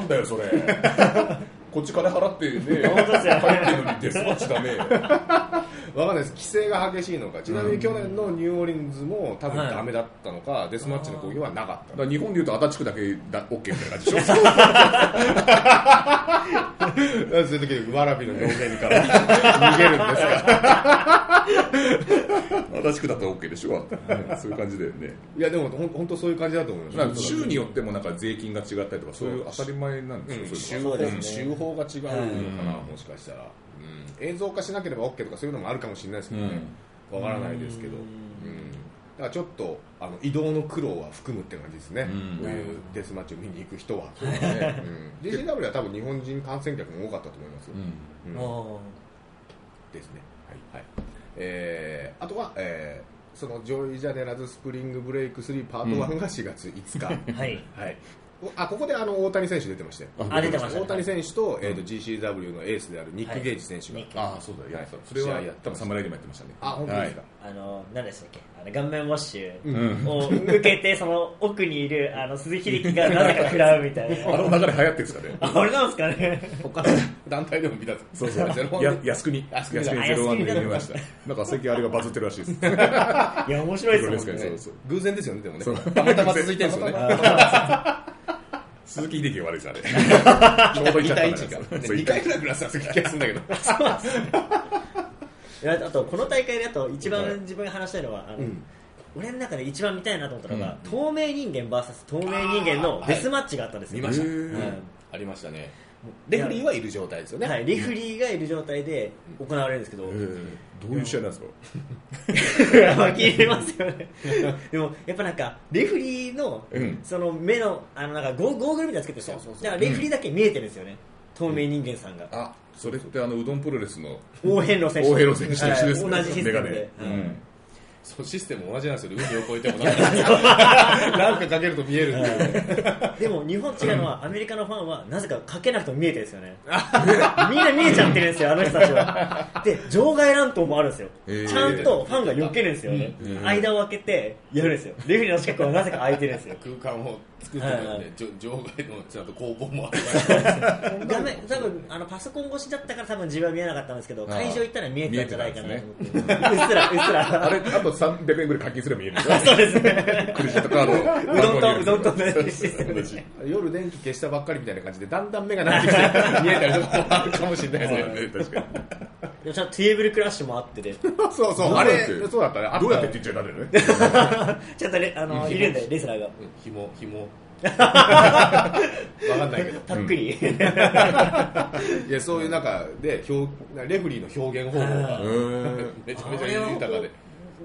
んだよそれ。[LAUGHS] こっち金払ってね本当ですよ入ってるのにデスマッチダメわかんないです、規制が激しいのか、ちなみに去年のニューオーリンズも多分はい。ダメだったのか、デスマッチの興行はなかった。日本でいうと足立区だけだ OK みたいな感じでしょ。そういう時にわらびの表現から逃げるんですが、足立区だと OK でしょ。そういう感じだよね。いや、でもほん本当そういう感じだと思います。州によってもなんか税金が違ったりとかそういう当たり前なんうん。ですよ、州法そうですね。州法が違うのかな、うん。もしかしたら、うん、映像化しなければ OK とかそういうのもあるかもしれないですけどね、わからないですけど、ううん。んだからちょっとあの移動の苦労は含むって感じですね、うん。こういうデスマッチを見に行く人は、ねうん、GCW は多分日本人観戦客も多かったと思います。よ、うん。うん。もですね、はいはい。えーあとは、えーそのジョイ・ジャネラズスプリングブレイク3パート1が4月5日、う [LAUGHS] はい。はい、おあここであの大谷選手出てましたよあ出てましたね。大谷選手と,、えーと GCW のエースであるニック・ゲージ選手が、はい。ああそうだやってたはいそれはやってました。多分サムライでもやってましたね。あ本当ですか、あの何でしたっけ？あの顔面ウォッシュうん。を受けてその奥にいるあの鈴木力が [LAUGHS] なぜか食らうみたいな。あの流れ流行ってるんですかね？[LAUGHS] あれなんですかね？他の団体でも見たそうそうゼロワン。や靖国。靖国。ゼロワンで見ました。なんか最近あれがバズってるらしいです。いや面白いですもんね。そうそう偶然ですよねでもね。たまたま続いてるんですよね。鈴木秀樹が悪いですあれ。[LAUGHS] ちょうどいっちゃった2対1がそう2回ぐらいグラスはする気がするんだけどあとこの大会であと一はい。番自分が話したいのはあの、うん。俺の中で一番見たいなと思ったのが、うん。透明人間 VS 透明人間のデスマッチがあったんですよ、見ました。ありましたね。レフリーはいる状態ですよね。はい、レフリーがいる状態で行われるんですけど、えーどういう試合なんですか？聞いてますよね。[LAUGHS] でもやっぱなんかレフリーのうん。その目のあのなんかゴーゴーグルみたいなのつけてるんですよだからレフリーだけ見えてるんですよね、透明人間さんが。あそれってあのうどんプロレスの。大変路選手。大平路選手と一緒ですね。はい。同じシステムで。メガネ、うんそうシステム同じなんですよ。ね海を越えてもなんかなんかかけると見えるっていう。ね [LAUGHS] でも日本違うのはアメリカのファンはなぜかかけなくても見えてるんですよね。みんな見えちゃってるんですよあの人たちは。[LAUGHS] で場外乱闘もあるんですよ、へー。ちゃんとファンが避けるんですよね、うん。間を空けてやるんですよ。レフェリーの近くはなぜか空いてるんですよ。空間を作ってるんで、はい。はい場外のちゃんと工房もある画面多分あのパソコン越しだったから多分自分は見えなかったんですけど会場行ったら見えてたんじゃないかなと思って。うっすらうっすら。あれあと300円ぐらい課金すれば見えるんですよそうですね。クレジットカードうどんとうどんと夜電気消したばっかりみたいな感じでだんだん目が慣れてきて見えたりとかもあるかもしれないですね。確かに。でもちゃんとテーブルクラッシュもあってで。[LAUGHS] そうそうあれ。そうだったね。どうやってって言っちゃダメだよね。[LAUGHS] ちゃんとねあのいるんでレスラーが。うん紐紐。[LAUGHS] わかんないけど。たっくり、いやそういう中で表レフリーの表現方法がめちゃめちゃ豊かで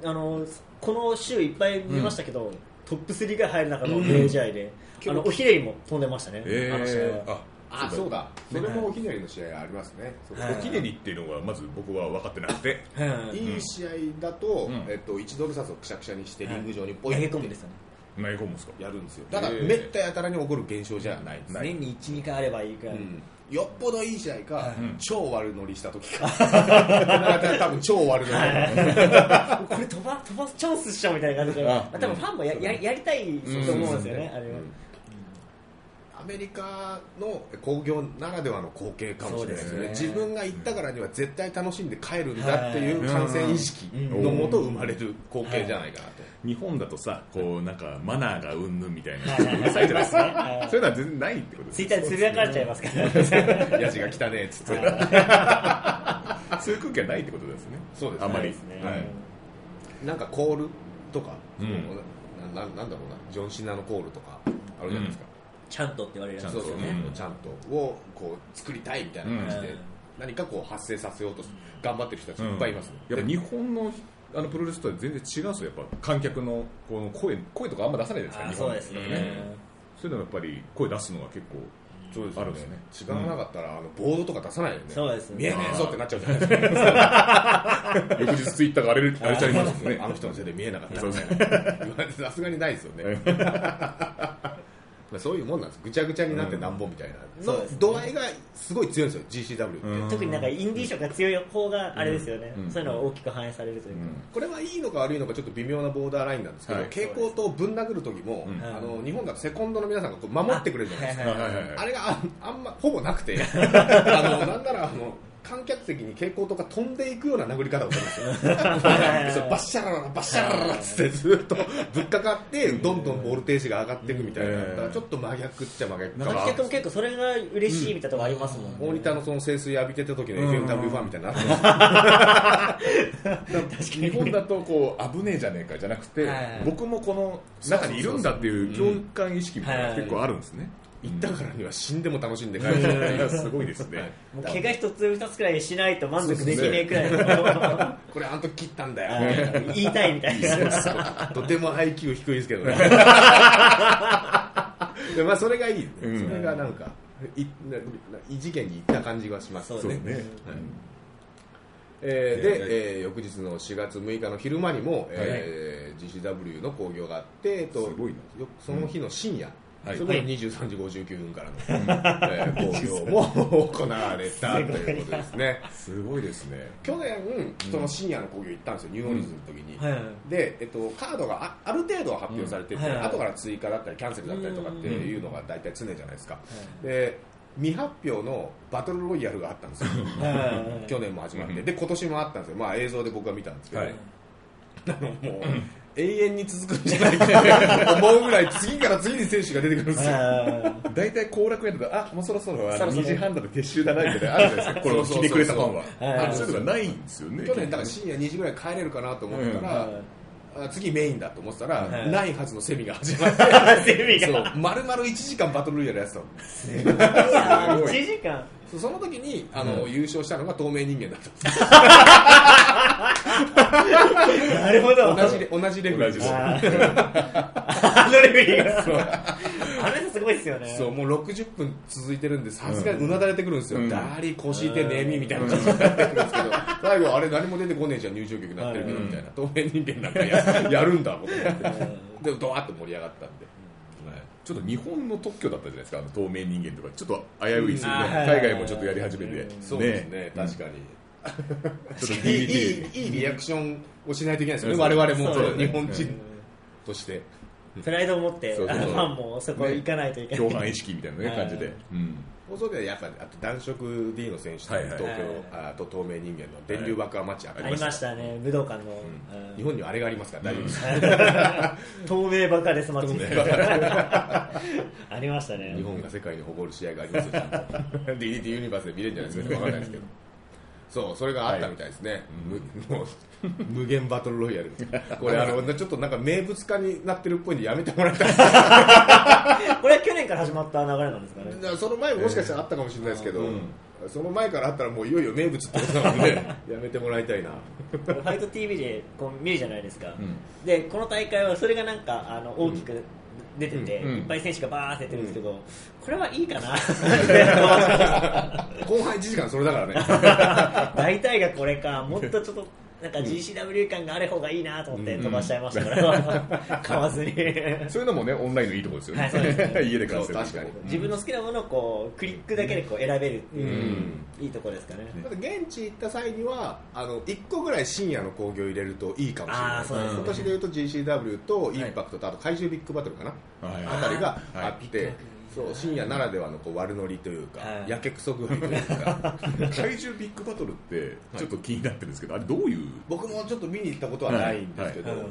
あのこの週いっぱい見ましたけど、トップ3が入る中の名試合で、あのおひねりも飛んでましたね、えあの試合。ーは。ああそうだ。それもおひねりの試合ありますね。おひねりっていうのがまず僕は分かってなくて。はい。いい試合だと、ん。えっと、1ドル札をくしゃくしゃにしてリング上にポイ投げント込むんですよね。投げ込むんですか？やるんですよ。ただ、めったやたらに起こる現象じゃないですね、年に12回あればいいくらい、うんよっぽどいい試合か、ん。超悪乗りした時か。多分超悪乗り。これ飛ば飛ばすチャンスっしょみたいな感じであ多分ファンもやややりたいと思うんですよね、あれは、アメリカの興行ならではの光景かもしれないですよね。ね。自分が行ったからには絶対楽しんで帰るんだっていう観戦意識のもと生まれる光景じゃないかなと、日本だとさこうなんかマナーがうんぬんみたいなはいはいはいうるさいじゃないです [LAUGHS] はい。かそういうのは全然ないってことですツイッターでつぶやかれちゃいますから、ヤジ [LAUGHS] が汚ねえっつって、[LAUGHS] そういう空気はないってことですね。そうですね。あんまり。ですね。はい。なんかコールとか、うん。なななんだろうな。ジョン・シナのコールとかあるじゃないですか、ちゃんとって言われるやつそうそうね、う。んちゃんとをこう作りたいみたいな感じで、うん。何かこう発生させようと頑張ってる人たちいっぱいいます、やっぱ日本のあのプロレスとは全然違うんですよ。やっぱ観客のこの声声とかあんま出さないじゃないですか日本。あそうですね、そういうのはやっぱり声出すのは結構そうですあるんですね違わなかったら、あのボードとか出さないよね。そうですね。見えねえぞってなっちゃうじゃないですか。[LAUGHS] 翌日ツイッターが荒れる荒れちゃいますもんね。あの人のせいで見えなかった [LAUGHS] さすがにないですよね [LAUGHS] まあそういうもんなんです。ぐちゃぐちゃになってなんぼみたいな。うですね。度合いがすごい強いんですよ GCW って、うん特になんかインディー色が強い方があれですよね、うん。そういうのが大きく反映されるというか、これはいいのか悪いのかちょっと微妙なボーダーラインなんですけど、はい。蛍光灯をぶん殴る時も、うんあの日本だとセコンドの皆さんがこう守ってくれるじゃないですか、はいはいはいはい。はいあれがああんまほぼなくて。[LAUGHS] あのなんならあの観客席に蛍光灯が飛んでいくような殴り方をするんですよ。[LAUGHS] バッシャラララバッシャラララっつってずっと。ぶっかかってどんどんボルテージが上がっていくみたいな、ちょっと真逆っちゃ真逆か。観客も結構それが嬉しいみたいなとこありますもんね、モニターのその清水浴びてた時のうん。FMW ファンみたいになってます。[LAUGHS] 日本だとこう危ねえじゃねえかじゃなくて、はい。僕もこの中にいるんだっていう。共感意識みたいなのが結構あるんですね、行ったからには死んでも楽しんで帰る。っていうすごいですね。もう怪我一つ二つくらいしないと満足できねえくらいの。[LAUGHS] これあん時切ったんだよ。はい。言いたいみたいな。とても IQ 低いですけどね。[LAUGHS] でまあそれがいい、うん。それがなんかいなな異次元に行った感じがします。そうそうね、えーいやい。やで、えー翌日の4月6日の昼間にも、えー GCW の興行があって、えっとすごいな。よその日の深夜、はい。それも23時59分からの、[LAUGHS] えー興行も行われたということですね。すごいですね。去年その深夜の興行行ったんですよニューオーリンズの時に、はいはい。で、えっと、カードがあある程度は発表されてて、うんはい。はい後から追加だったりキャンセルだったりとかっていうのが大体常じゃないですか、で未発表のバトルロイヤルがあったんですよ。はい去年も始まって、で今年もあったんですよ、まあ、映像で僕は見たんですけど、はい。[LAUGHS] あのもう永遠に続くんじゃないかと思うぐらい次から次に選手が出てくるんですよ。は大体後楽園だとあもうそろそろあのそろそろ。2時半だと撤収だなみたいなあるじゃないですか。これをひねくれたファンは。そういうのがないんですよね去年だから深夜2時ぐらい帰れるかなと思ったら、あ次メインだと思ってたら、はいない。はずのセミが始まってい [LAUGHS] セミそうが丸々1時間バトルロイヤルやってたの。1時間？そうその時にあの、優勝したのが透明人間だった。んですなるほど。同じレ同じレフェリー。ですあー。あのレベルが。あの人すごいですよね。そうもう60分続いてるんでさすがにうなだれてくるんですよ、うん。ダーリー腰痛いねみみたいな。感じになってくるん。ですけど最後あれ何も出てこねえじゃん入場曲になってるけどうんみたいな。透明人間なんかややるんだと思ってでドワーッと盛り上がったんでちょっと日本の特許だったじゃないですかあの透明人間とか。ちょっと危ういですよね。うん。海外もちょっとやり始めて。そうですね。確かに。[LAUGHS] ちょっといいい DDT いいいリアクションをしないといけないですよね。我々も日本人として。プライドを持ってファンもそこ行かないといけない。共犯意識みたいなね感じで。うん放送ではやっぱあと男色 D の選手とはいはい。東京あと透明人間の電流爆破マッチありありましたましたね。武道館の。うん。日本にはあれがありますから大丈夫です。透明バカデスマッチ。[LAUGHS] ありましたね。日本が世界に誇る試合があります DDT [LAUGHS] ユニバースで見れるんじゃないですかわかんないですけどそうそれがあったみたいですね、むもう無限バトルロイヤルこれあのちょっとなんか名物化になってるっぽいんでやめてもらいた。い [LAUGHS] これは去年から始まった流れなんですかね。その前ももしかしたらあったかもしれないですけど、うん。その前からあったらもういよいよ名物ってことなので [LAUGHS] やめてもらいたいな。ファイト TV でこう見るじゃないですか、ん。でこの大会はそれがなんかあの大きく出てて、うんいっぱい選手がバーって出てるんですけど、これはいいかな。[LAUGHS] 後半1時間それだからね。[LAUGHS] 大体がこれかもっとちょっとなんか GCW 感がある方がいいなと思って飛ばしちゃいましたから、[LAUGHS] 買わずに。そういうのもねオンラインのいいところですよはい。ね家で観戦そう確かに。自分の好きなものをこうクリックだけでこう選べるっていう、うん。いいところですかね。現地行った際にはあの1個ぐらい深夜の興行入れるといいかもしれない。ね。今年でいうと GCW とインパクトとあと怪獣ビッグバトルかな、はい。あたりがあはい。って、そう深夜ならではのこう悪ノリというか、はい。やけくそ具合というか。[LAUGHS] 怪獣ビッグバトルってちょっと気になってるんですけどあれどういう？僕もちょっと見に行ったことはないんですけど、はい。はい。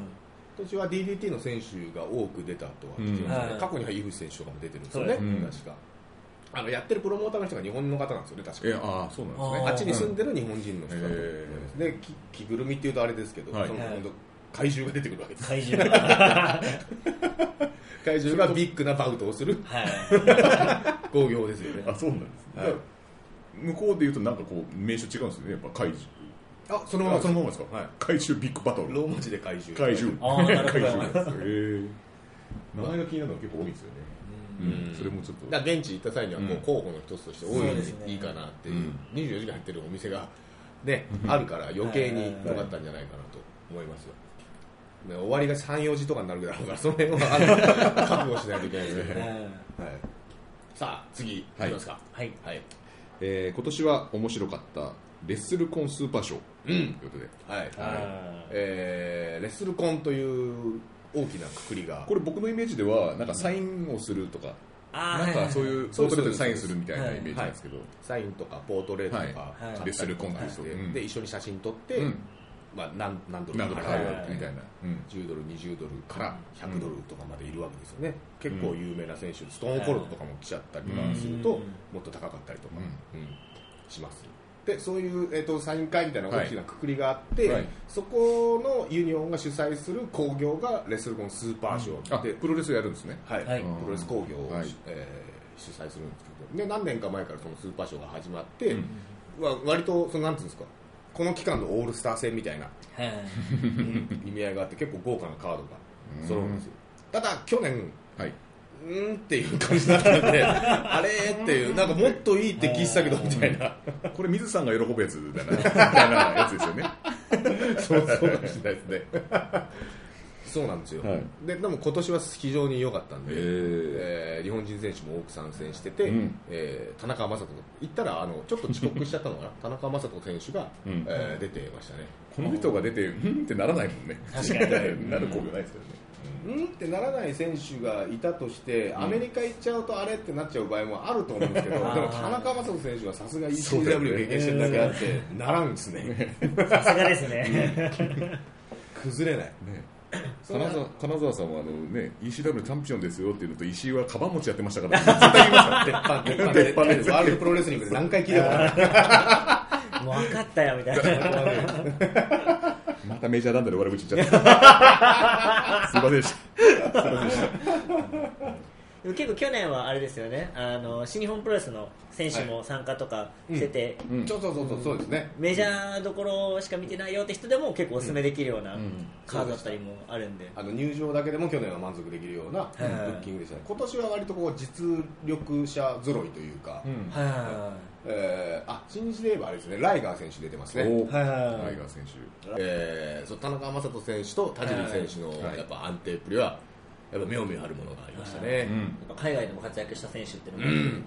今年は DDT の選手が多く出たとは聞きますね、うん。過去には井口選手とかも出てるんですよね、そうですね。確か。あのやってるプロモーターの人が日本の方なんですよね確か。えああそうなんですね。あっちに住んでる日本人の人だと思います。へでき着ぐるみっていうとあれですけど、はい。その今度怪獣が出てくるわけです。怪獣。が [LAUGHS] 怪獣がビッグなバウトをする。はい。[LAUGHS] 興行ですよね。あそうなんですね、はい。向こうで言うとなんかこう名称違うんですよね。やっぱ怪獣。あそのままあそのまま。ですか、はい。怪獣ビッグバトル。ローマ字で怪獣。怪獣。あーなるほど。怪獣え [LAUGHS] 名前が気になるのが結構多いんですよね。うん。それもちょっと。現地行った際にはこううん候補の一つとして多いそうでいいかなっていう、うん。24時間やってるお店が、ね、あるから余計に良かったんじゃないかなと思いますよ、ね、終わりが34時とかになるだろうからその辺はあの [LAUGHS] 覚悟しないといけないで。すけどね、はい、さあ次いきますか。はい。はい、えー今年は面白かったレッスルコンスーパーショー。ということで、はい。あえーレッスルコンという大きなくくりが。これ僕のイメージではなんかサインをするとか、なんかそういうポートレートでサインするみたいなはいイメージなんですけど、サインとかポートレートとかレッスルコンテストしてうん。で一緒に写真撮って、うんまあ、何何ドルなんか買うとか買うみたいな、うん。10ドル、20ドルから100ドルとかまでいるわけですよね、結構有名な選手、ストーンコールドとかも来ちゃったりとかすると、うん。もっと高かったりとか、うん。うんします。でそういう、えー、とサイン会みたいな大きなくくりがあって、はい。そこのユニオンが主催する興行がレッスルコンスーパーショーで、あプロレスやるんですね。はい。はい。プロレス興行を、はい。えー主催するんですけど。で何年か前からそのスーパーショーが始まって、うん。わ割とそのなんていうんですかこの期間のオールスター戦みたいな [LAUGHS] 意味合いがあって結構豪華なカードが揃うんですよ。ただ去年はい、うーんっていう感じだったんで [LAUGHS] あれっていうなんかもっといいって聞いてたけどみたいな。[LAUGHS] これ水さんが喜ぶやつだなみたいなやつですよね。そうそうかもしれないですねそうなんですよ、はい。ででも今年は非常に良かったんで、えー日本人選手も多く参戦してて、うん。えー田中将人行ったらあのちょっと遅刻しちゃったのかな？[LAUGHS] 田中将人選手が、うん。えー出てましたね。この人が出てうんってならないもんね。確かに。[LAUGHS] なる工業ないですよね。うん。ってならない選手がいたとして、アメリカ行っちゃうとあれってなっちゃう場合もあると思うんですけど、[LAUGHS] でも田中将人選手はさすが ECW 経験してるだけあって、ならんですね、さすがですね。崩れない。ね [LAUGHS] 金沢金沢さんはあの、ね、ECW チャンピオンですよっていうのと石井はカバン持ちやってましたから。絶対言いますよ。鉄板、鉄板。鉄板で。で、[LAUGHS] ワールドプロレスリングで何回聞いたことある。[LAUGHS] もう分かったよみたいな。またメジャーランドで悪口言っちゃった。すいませんでした。すいませんでした結構去年はあれですよね。あの新日本プロレスの選手も参加とかしてて、うん。そうそうそうそう、そうですね。メジャーどころしか見てないよって人でも結構おすすめできるようなうん。カードだったりもあるんで、あの入場だけでも去年は満足できるようなブいッキングでしたね。今年は割とこう実力者揃いというか、うんはい。はえーあ新日で言えばあれですね、ライガー選手出てますね。はいはいタイガー選手。えーそう田中将人選手と田尻選手のはい。やっぱ安定っぷりはやっぱ妙味あるものがありましたね。うん。やっぱ海外でも活躍した選手っていうのも、うん。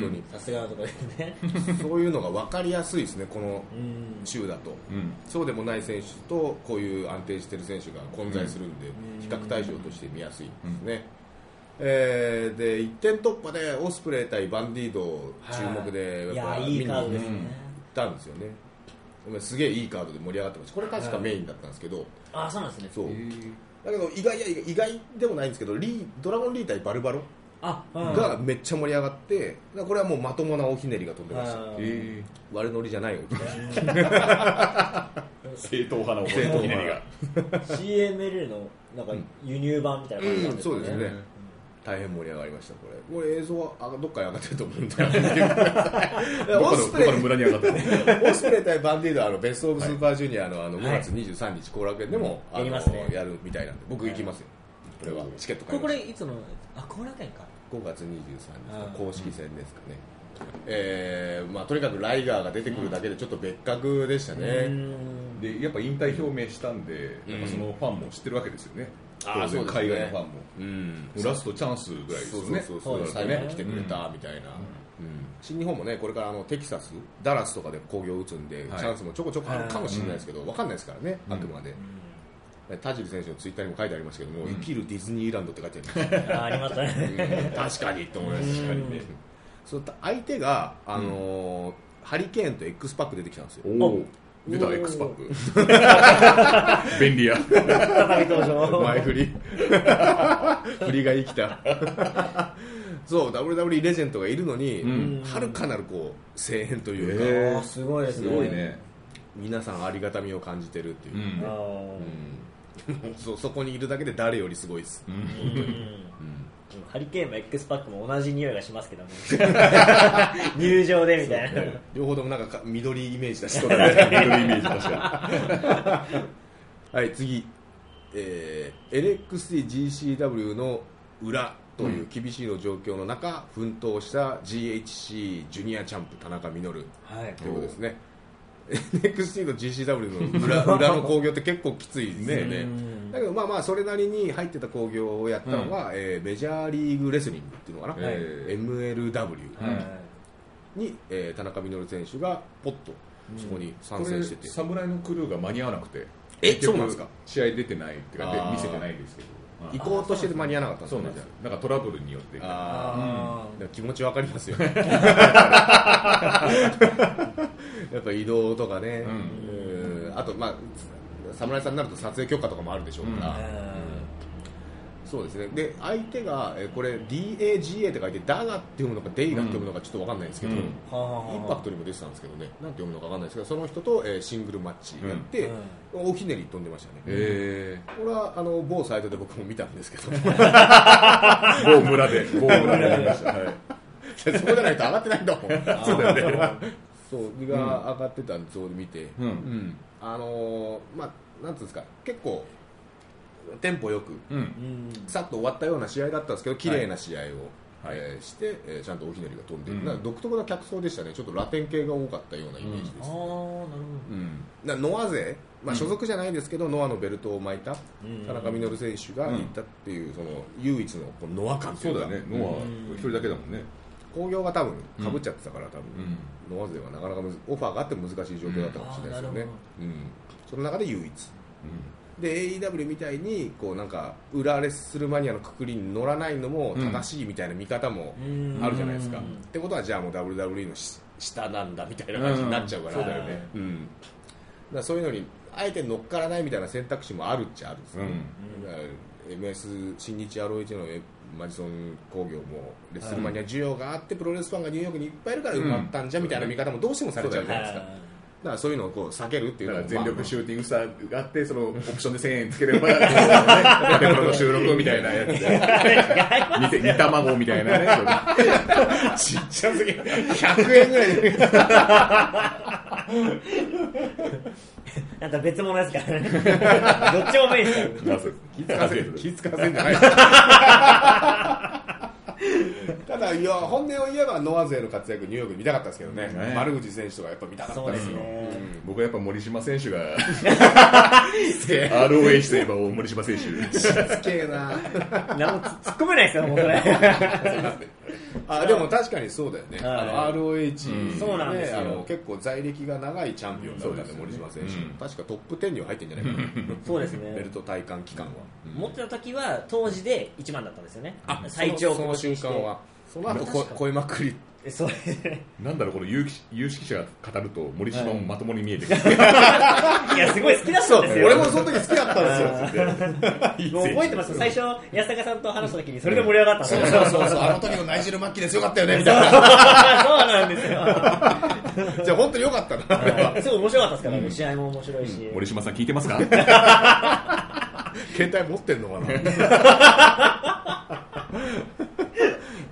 本当にさすがのところですねそういうのが分かりやすいですね、このうん。週だと。うん。そうでもない選手とこういう安定している選手が混在するんで、うん。比較対象として見やすいですね。えーで1点突破でオスプレイ対バンディード注目でいやっぱ見に行ったんですよね。すげえいいカードで盛り上がってました。これ確かメインだったんですけど、ああそうなんですね。そうだけど意外いや意外でもないんですけどリードラゴンリー対バルバロあがめっちゃ盛り上がってだこれはもうまともなおひねりが飛んでました悪ノリじゃないおひねり。ー正統派なお正統派。ひねりが CML のなんか輸入版みたいな感じなんですかね、うんそうですね大変盛り上がりましたこれ。これ映像はあどっかに上がってると思うんで [LAUGHS] オスプレイ。村に上がったの？[LAUGHS] オスプレイ対バンディードはあのベスト・オブ・スーパージュニアのあの5月23日後楽園でも、あのやるみたいなんで僕行きますよ。これは。チケット買いこます。れいつのあ後楽園か。5月23日の公式戦ですかね。えーまあ、とにかくライガーが出てくるだけでちょっと別格でしたうね、ん。でやっぱ引退表明したんで、うんやっぱそのファンも知ってるわけですよね当然。海外のファンも。うん。ラストチャンスぐらいですよね。そうそうそうそう。ですね。最後に来てくれたみたいな、うん。新日本もねこれからあのテキサスダラスとかで興行打つんで、はい。チャンスもちょこちょこあるかもしれないですけど、わかんないですからね、うん。あくまで、田尻選手のツイッターにも書いてありますけども、生きるディズニーランドって書いてあります。あ [LAUGHS] ありましたね。うん。確かにと思いますうん確かにね。そう相手が、あのーハリケーンと X パック出てきたんですよ出た X パック。[LAUGHS] 便利や。前振り。[LAUGHS] 振りが生きた。そう WWE レジェンドがいるのにうん。はる、かなるこう声援というか、すごいですすねごいね。皆さんありがたみを感じてるっていう。う、ん。あーうん。[LAUGHS] そそこにいるだけで誰よりすごいです、うん。うんハリケーンも X パックも同じ匂いがしますけどね。[LAUGHS] 入場でみたいな。両方ともなんかか緑イメージだしね緑イメージ確かはい次、えー、LXTGCW の裏という厳しいの状況の中奮闘した GHC ジュニアチャンプ田中稔。はい。ということですね NXT と GCW の裏裏の興行って結構きついですよね。うん。だけどまあまあそれなりに入ってた興行をやったのが、えーメジャーリーグレスリングっていうのかな、え MLW はい。に、えー田中稔選手がポッとそこに参戦してて、侍のクルーが間に合わなくてえそうなんですか？試合出てないっていうか見せてないんですけど行こうとして間に合わなかったんそうなんですよ。なんかトラブルによってああー。気持ちわかりますよ。[LAUGHS] やっぱ移動とかね、うん。うん。あとまあ侍さんになると撮影許可とかもあるでしょうから、ーそうですね。で相手がえーこれ DAGA って書いてダガって読むのかデイガって読むのかちょっとわかんないんですけど、うん。はあはあはあインパクトにも出てたんですけどね。なんて読むのかわかんないですけどその人と、えーシングルマッチやって、おひねり飛んでましたね、えこれはあの某サイトで僕も見たんですけど。ー、某村で。[LAUGHS] 某村で見ました、はい、そこじゃないと上がってないんだもんそう。だよねそう。が上がってたんでそれで見て、うん。あのーまあなんつうんですか。結構テンポよくうん。うんさっと終わったような試合だったんですけど綺麗な試合を、はい。えーして、えーちゃんとおひねりが飛んで、うん。なんか独特な客層でしたね。ちょっとラテン系が多かったようなイメージです、ああなるほうん。なノア勢、まあ、所属じゃないですけど、ノアのベルトを巻いたうん。田中稔選手が行ったっていう、その唯一のこのノア感というかそうだよねノア一人だけだもんね。興行が多分かぶっちゃってたから、多分、うん。ノア勢はなかなかオファーがあっても難しい状況だったかもしれないですよね、うん。その中で唯一で AEW みたいにこうなんか裏レッスルマニアのくくりに乗らないのも正しいみたいな見方もうんあるじゃないですか、うん。ってことはじゃあもう WWE のし下なんだみたいな感じになっちゃうから、うんそうだよね。うん、だそういうのにあえて乗っからないみたいな選択肢もあるっちゃあるんですよ、うん。MS 新日 ROH のえマジソン工業もレッスルマニア需要があってプロレスファンがニューヨークにいっぱいいるから埋まったんじゃみたいな見方もどうしてもされちゃうじゃないですか、だからそういうのをこう避けるっていうだから全力まあシューティングスターがあってそのオプションで1000円つければタケプロの収録みたいなやつで。[LAUGHS] 煮卵みたいなね。ちっちゃすぎる。100円ぐらいで。[LAUGHS] なんか別物ですからね。どっちもメインですから。気使わせんじゃないただいや本音を言えばノア勢の活躍ニューヨークで見たかったですけどね。ね。丸口選手とかやっぱ見たかったですよ。そうですね僕はやっぱ森島選手が ROH といえば森島選手。すげえな。何も突っ込めないですよもうそれ。[LAUGHS] あでも確かにそうだよね、はい。あの ROH、うん。そうなんですよ。あの結構在歴が長いチャンピオンだったんで、森島選手、うん確かトップ10には入ってんじゃないかな、そうですね。ベルト体感期間は、持ってた時は当時で一番だったんですよね。あ最長そのその瞬間は。その後まくり。えそれ。なんだろうこの有識有識者が語ると森島もまともに見えてくる、[LAUGHS] いやすごい好きだったんですよ。俺もその時好きだったんですよ。[LAUGHS] もう覚えてます最初安坂さんと話した時にそれで盛り上がったんですそうよそうそうそう。あの時のナイジェル・マッキーですよ。かったよねみたいな。[LAUGHS] そうなんですよ。じゃあ本当によかったな。はすごい面白かったですからね試合も面白いし。森島さん聞いてますか？携帯持ってんのかな？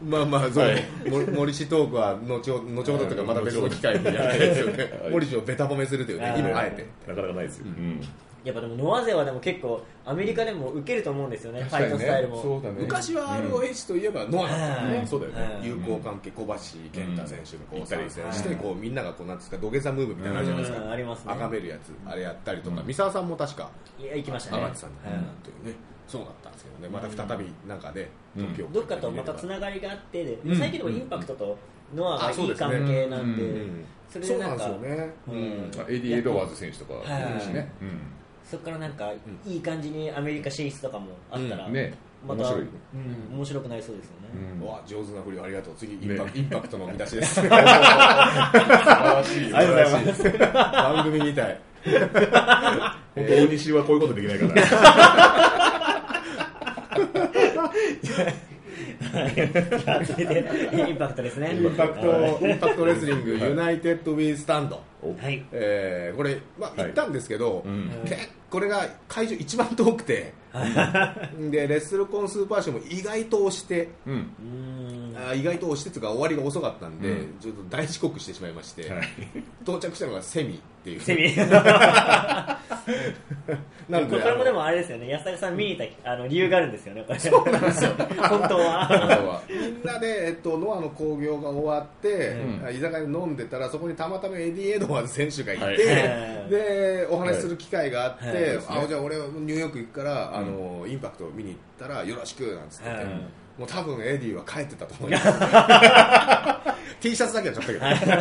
まあまあそう、はい。も森氏トークは後ほ後ほどというかまた別の機会にやりたいですよね。はい。森氏をベタ褒めするというねはい。今あえてなかなかないですよ、うん。やっぱでもノア勢はでも結構アメリカでも受けると思うんですよねファイトスタイルも。そうだね。昔は ROH といえばノア。だっねそうだよね。友好関係小橋健太選手がこううん。参戦してはいこうみんながこうなんですか土下座ムーブみたいなのあるじゃないですうん。かありますね。崇めるやつあれやったりとか。三沢さんも確かいや行きましたね。上がってたんだはいというねそうだったんですけどね。また再びなんかでうん。どっかとまたつながりがあってで、うん。最近でもインパクトとノアがいい関係なんで、うん。うんそれそうなでなんんかですよね。ううん。エディ・エドワーズ選手とかはいいるしね、そこからなんかいい感じにアメリカ進出とかもあったら、うん。ね。また面白い。うん、面白くなりそうですよね、うん。うわ上手な振りありがとう。次インねパク,、インパクトの見出しです。[LAUGHS] 素晴らしい。番組みたい。[LAUGHS] 本当大西はこういうことできないから [LAUGHS] インパクトですねインパクトインパクトレスリングユナイテッド・ウィー・スタンドはい。えーこれ、ま、行ったんですけど、うん結これが会場一番遠くてでレッスルコンスーパーショーも意外と押してうんあ意外と押してつうか終わりが遅かったんで、うん。ちょっと大遅刻してしまいまして、はい。到着したのがセミっていう。セミ。[LAUGHS] なんでこれもでもあれですよねヤスタカさん見に行ったあの理由があるんですよねそうなんですよ。[LAUGHS] 本当は。は。みんなで、えっと、ノアの興行が終わって、う居酒屋で飲んでたらそこにたまたまエディ・エドワーズ選手がいて、はい。でお話しする機会があって、はい。はい。あじゃあ俺ニューヨーク行くから、あのインパクト見に行ったらよろしくなんつってて、はいもう多分エディは帰ってたと思います。[LAUGHS] T シャツだけはちょっとだけど。[LAUGHS]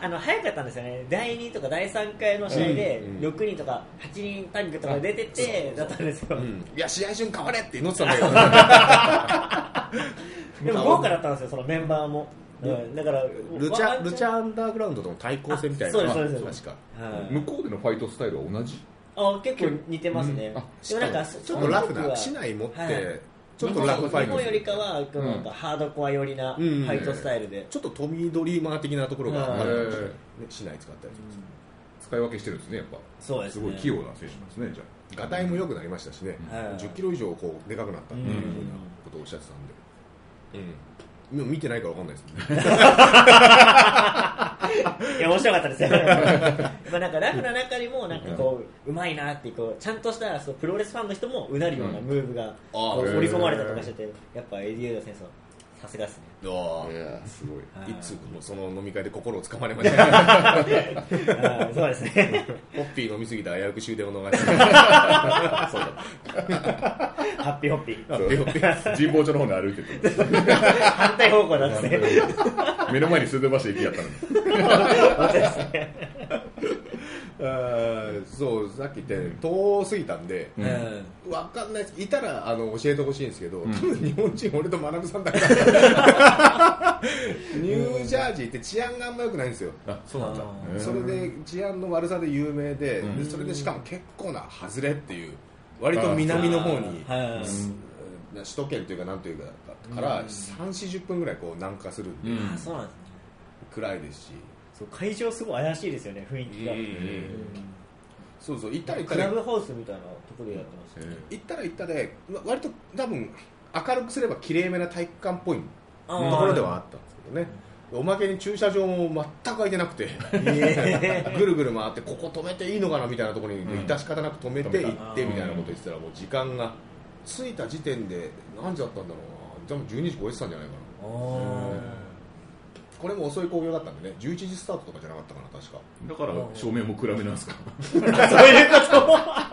あの早かったんですよね。第2とか第3回の試合でうん6人とか8人タッグとか出ててだったんですよ。うん。いや試合中変われって祈ってたんだけど。[LAUGHS] でも豪華だったんですよそのメンバーも。うん。だからルチャルチャャアンダーグラウンドとの対抗戦みたいなあそうですそうです。確か。はい。向こうでのファイトスタイルは同じ？あ結構似てますね。うん。あでもなんかちょっとラフなは市内持って、はいちょっとラフファイト日本よりかはなん。かハードコア寄りなフうんァイトスタイルで。ちょっとトミー・ドリーマー的なところがあるかもしれない、市内使ったりとか使い分けしてるんですねやっぱ。そうですね。すごい器用な選手なんですねじゃガタイも良くなりましたしね、はい。10キロ以上こうでかくなったっていうふうなことをおっしゃってたんで、うん、見てないから分かんないですね。[LAUGHS] いや面白かったですよ。やっぱなんかラフな中にもなんかこううまいなってこうちゃんとしたそうプロレスファンの人もうなるようなムーブがこうあー盛り込まれたとかしててやっぱエディ・エドワーズ選手はさすがですね。あいやすごい。い。つもその飲み会で心をつかまれました。ね [LAUGHS] あーそうですね。ホッピー飲みすぎた危うく終電を逃した [LAUGHS] そうだ。ハッピーホッピー。ホッピーホッピー。神保町の方に歩いてて反対方向なんですね。目の前にスズバシ駅やったのに。[LAUGHS] 本当ですねそうさっき言ったように遠すぎたんで、うん。うんわかんないです。いたらあの教えてほしいんですけど、ん。多分日本人俺と学さんだから。[LAUGHS] ニュージャージーって治安があんま良くないんですよ。あそうなんだ。それで治安の悪さで有名で,、うん。でそれでしかも結構な外れっていう割と南の方に首都圏というかなんというかから3 4 0分ぐらいこう南下するんで、うん。あそうなんですね。暗いですしそう会場すごい怪しいですよね雰囲気が、うん。うんそうそう行ったら行ったクラらブハウスみたいなところでやってまし行ったら行ったでわ割と多分明るくすれば綺麗めな体育館っぽいあー。ところではあったんですけどね。おまけに駐車場も全く空いてなくて。え [LAUGHS] ぐるぐる回ってここ止めていいのかなみたいなところにうん致し方なく止めて止め行ってみたいなこと言ってたらもう時間が着いた時点で何時だったんだろうな。多分12時超えてたんじゃないかな。ーこれも遅い興行だったんでね。11時スタートとかじゃなかったかな確か。だから照明も暗めなんですか？そういうことあ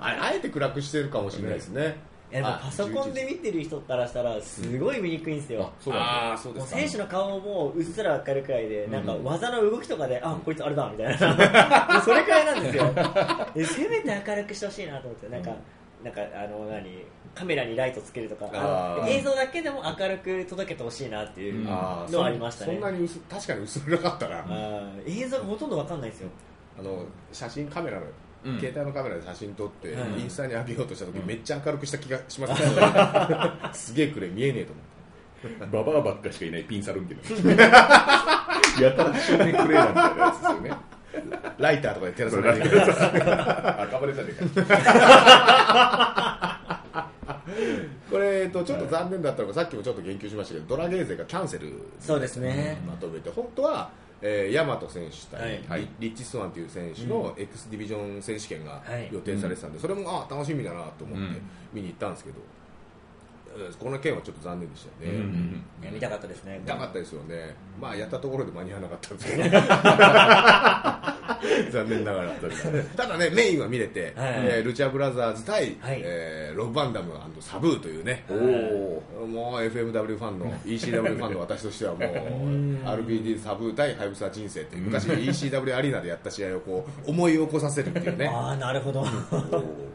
あえて暗くしてるかもしれないですね。いやでもあパソコンで見てる人からしたらすごい見にくいんですよ。あ、そうなんだ。ああそうですか。もう選手の顔もうっすら分かるくらい。で、なんかうん技の動きとかで、あこいつあれだみたいな、[LAUGHS] それくらいなんですよ、でせめて明るくしてほしいなと思って、なんか、なんかあの何？カメラにライトつけるとか、映像だけでも明るく届けてほしいなっていうのはありましたね、そんなに薄確かに薄暗かったな。あー映像がほとんど分かんないんですよ、あの写真カメラの、うん。携帯のカメラで写真撮って、うんインスタに上げようとした時、うん。めっちゃ明るくした気がします。ね [LAUGHS] すげえくれ見えねえと思って。ババアばっかしかいないピンサルンけど [LAUGHS] やたら照明クレーラーみたいなやつですよね。ライターとかで照らさないで赤羽じゃねえか [LAUGHS] [LAUGHS] これ、えっと、ちょっと残念だったのがさっきもちょっと言及しましたけどドラゲーゼがキャンセルそうですね。まとめて。本当は、えー、大和選手対、はい。リリッチ・スワンという選手の X ディビジョン選手権がはい。予定されてたんで、それもあ楽しみだなと思ってうん。見に行ったんですけど、えーこの件はちょっと残念でしたね、うんうん見たかったですね、見たかったですよね、まあやったところで間に合わなかったんですけど、[LAUGHS] 残念ながら、ただね、メインは見れて、はい。えールチャブラザーズ対、はい。えーロブ・バンダムサブーというね、おおもう FMW ファンの [LAUGHS] ECW ファンの私としてはもう RBD サブー対ハイブサ人生っていう昔 ECW アリーナでやった試合をこう思い起こさせるっていうね。ああなるほど、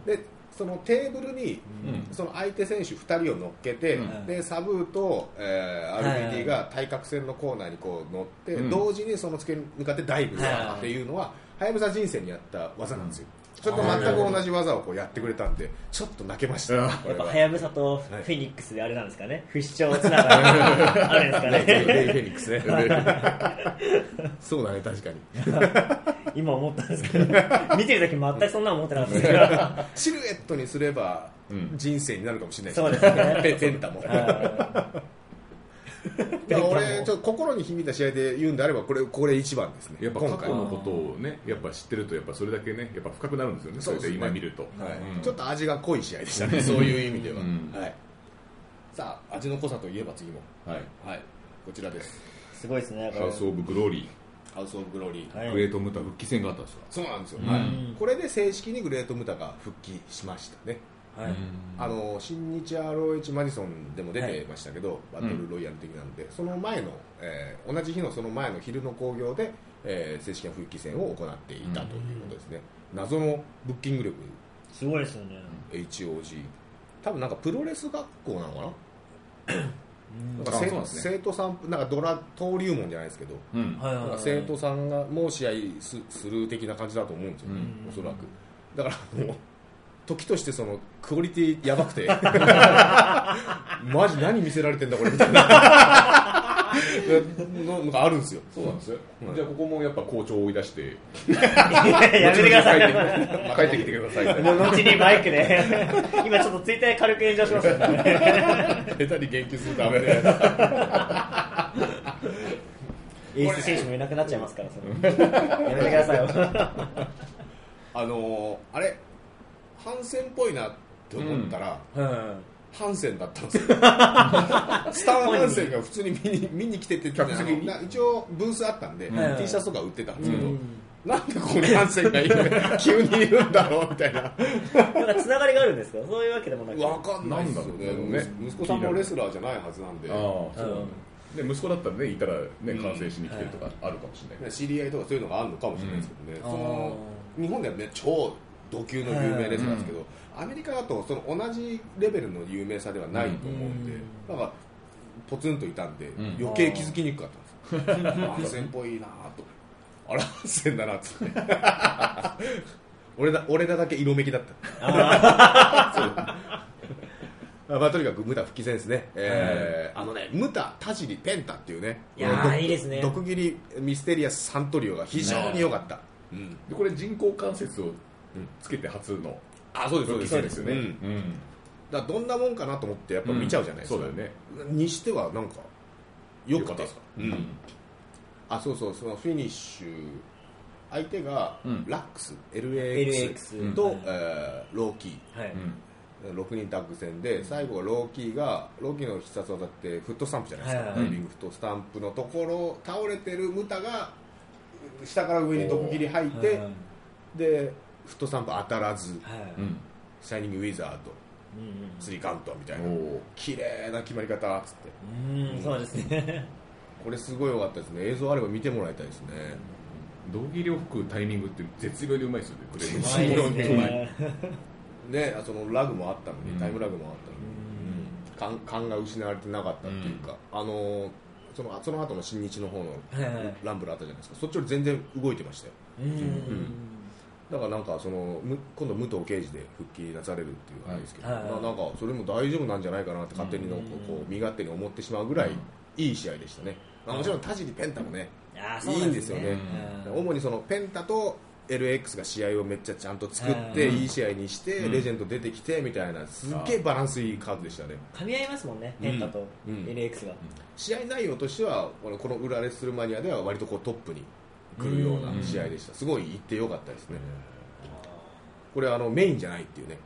でそのテーブルにうん。その相手選手2人を乗っけて、うん。でサブーと、えー RBD が対角線のコーナーにこう乗って、うん。同時にその付けに向かってダイブするっていうのは、はやぶさ人生にやった技なんですよ、それと全く同じ技をこうやってくれたんでちょっと泣けました、やっぱはやぶさとフェニックスであれなんですかね、不死鳥つながり [LAUGHS] あるんですかね、フェニックスね。そうだね確かに。[LAUGHS] 今思ったんですけど、見てるとき全くそんなの思ってなかったです。けど、シルエットにすればうん。人生になるかもしれないそうですね。ペペンタも俺ちょっと心に響いた試合で言うんであればこれこれ一番ですね。やっぱ今回過去のことをねやっぱ知ってるとやっぱそれだけねやっぱ深くなるんですよねそれで今見ると、はい。うん。ちょっと味が濃い試合でしたねそういう意味では、うん。はい、さあ味の濃さといえば次も。はい。はい。こちらです。すごいですねこれ。ハウス・オブ・グローリハウス・オブ・グローリー、はい。ーグレート・ムタ復帰戦があったんですかそうなんですよ、うん。はい、これで正式にグレート・ムタが復帰しましたねはい。あの新日 ROH マディソンでも出てましたけど、バトルロイヤル的なんで、その前の、えー同じ日のその前の昼の興行で、えー正式な復帰戦を行っていたということですね、謎のブッキング力。すごいですよね。HOG 多分なんかプロレス学校なのかな？なんかあ生徒さんなんかドラ登竜門じゃないですけど、なんか生徒さんがもう試合すする的な感じだと思うんですよ、ね。うん。おそらく。だからもう時としてそのクオリティやばくて。[LAUGHS] マジ何見せられてんだこれみたいな。ののがあるんですよ。そうなんですよ、うんじゃあここもやっぱ校長を追い出して。[LAUGHS] やめてください。帰ってきてください。もう後にマイクで今ちょっとツイッターで軽く炎上しましたね下手に言及するとダメだよエース選手もいなくなっちゃいますからそれ。やめてくださいよ。[LAUGHS] あのーあれ？反戦っぽいなって思ったら、うん。ハンセンだったんですよ。[LAUGHS] スター・ハンセンが普通に見に見に来てて客席一応ブースあったんで、うん。T シャツとか売ってたんですけど、うん。なんでここにハンセンがいる [LAUGHS] 急にいるんだろうみたいな。なんかつながりがあるんですか？そういうわけでもなく。わかんないですよね。なんだろうね。息子さんもレスラーじゃないはずなんで。ああそうなんだで息子だったらねいたらねうん観戦しに来てるとかあるかもしれない。けど知り合いとかそういうのがあるのかもしれないですけどね、うん。その日本ではね超ド級の有名レスラーですけど、アメリカだとその同じレベルの有名さではないと思うんで、うん。なんかポツンといたんで、ん。余計気づきにくかったんですよ。ハンセンっぽいなと。あらハンセンだなっつって。俺だ俺らだけ色めきだった。[LAUGHS] まあ、とにかくムタ復帰戦ですね、えーあのねムタ、田尻、ペンタっていうねいやいいですね。毒斬りミステリアス・サントリオが非常に良かった、うん。でこれ人工関節をつけて初の。あそうですそうですよね。うん。うん。だどんなもんかなと思ってやっぱ見ちゃうじゃないですか、そうだよね。にしてはなんかよかったですか？うん。あそうそうそのフィニッシュ相手がうん。ラックス、LAX LAX と、うん。えーローキー。はい。6人タッグ戦で最後はローキーがローキーの必殺技ってフットスタンプじゃないですか、はいはいはい。ダイビングフットスタンプのところ倒れてるムタが下から上に毒斬り入って、でフットスタンプ当たらず。はい。うん。シャイニングウィザード。うんスリーカウントみたいな。綺麗な決まり方っつって。うんうん。そうですね。[LAUGHS] これすごい良かったですね。映像あれば見てもらいたいですね。道着を吹くタイミングって絶妙にうまいですよね。クレーム絶妙にうまい。[LAUGHS] ねそのラグもあったのに、うん。タイムラグもあったのに、感感が失われてなかったっていうか、あのーそのその後の新日の方のはいはいランブルあったじゃないですか。そっちより全然動いてましたよ。うんだからなんかそのむ今度武藤敬司で復帰なされるっていうあれですけど、はい。なんかそれも大丈夫なんじゃないかなって勝手にのこう身勝手に思ってしまうぐらいいい試合でしたね、まあもちろん田尻ペンタもねいないんですよね。うん。主にそのペンタと LX が試合をめっちゃちゃんと作ってうん。いい試合にしてうん。レジェンド出てきてみたいなすっげえバランスいいカードでしたね。噛み合いますもんねうん。ペンタとうん。LX が。試合内容としてはこのこの裏レッスルマニアでは割とこうトップに来るような試合でした。すごい行ってよかったですね。これあのメインじゃないっていうね。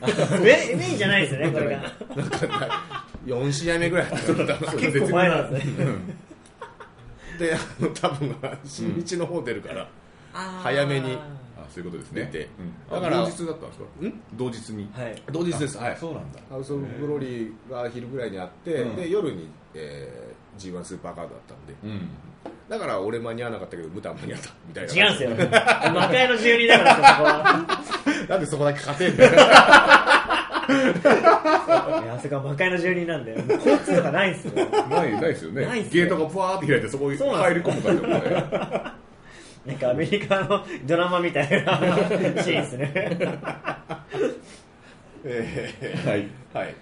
[LAUGHS] メメインじゃないですよね [LAUGHS] これが。なんか4試合目ぐらいだったんだな。[LAUGHS] 結構前なんですね。であの多分新日の方出るから、早めに。あそういうことですね。見て。うん。だからあ同日だったんですか？ん？同日に。はい。同日です。はい。そうなんだ。ハウス・オブ・グローリーが昼ぐらいにあって、うん。で夜に、えー G1 スーパーカードだったんで。うんだから俺間に合わなかったけどムタは間に合ったみたいな。違うんですよ。魔界の住人だからそこはなんでそこだけ勝てんだよ。あそこは魔界の住人なんでもう交通とかないんですよ。ないないですよね。ないっすよ。ゲートがふわーって開いてそこに入り込むからね。なんかアメリカのドラマみたいなシーンですね。[LAUGHS] えはい。ーはい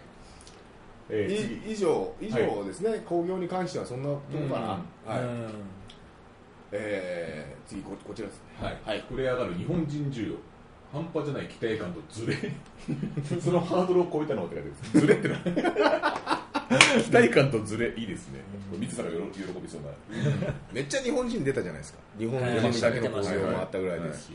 え以上以上ですね、興行に関してはそんなとこかな、はい。うん。えー次ここちらです。ねはい、はい。膨れ上がる日本人柔道半端じゃない。期待感とズレそのハードルを超えたのって書いてあるズレってのは。[LAUGHS] 期待感とズレいいですね。見てたら喜喜びそうな。めっちゃ日本人出たじゃないですか。日本人だけの興行もあったぐらいですし、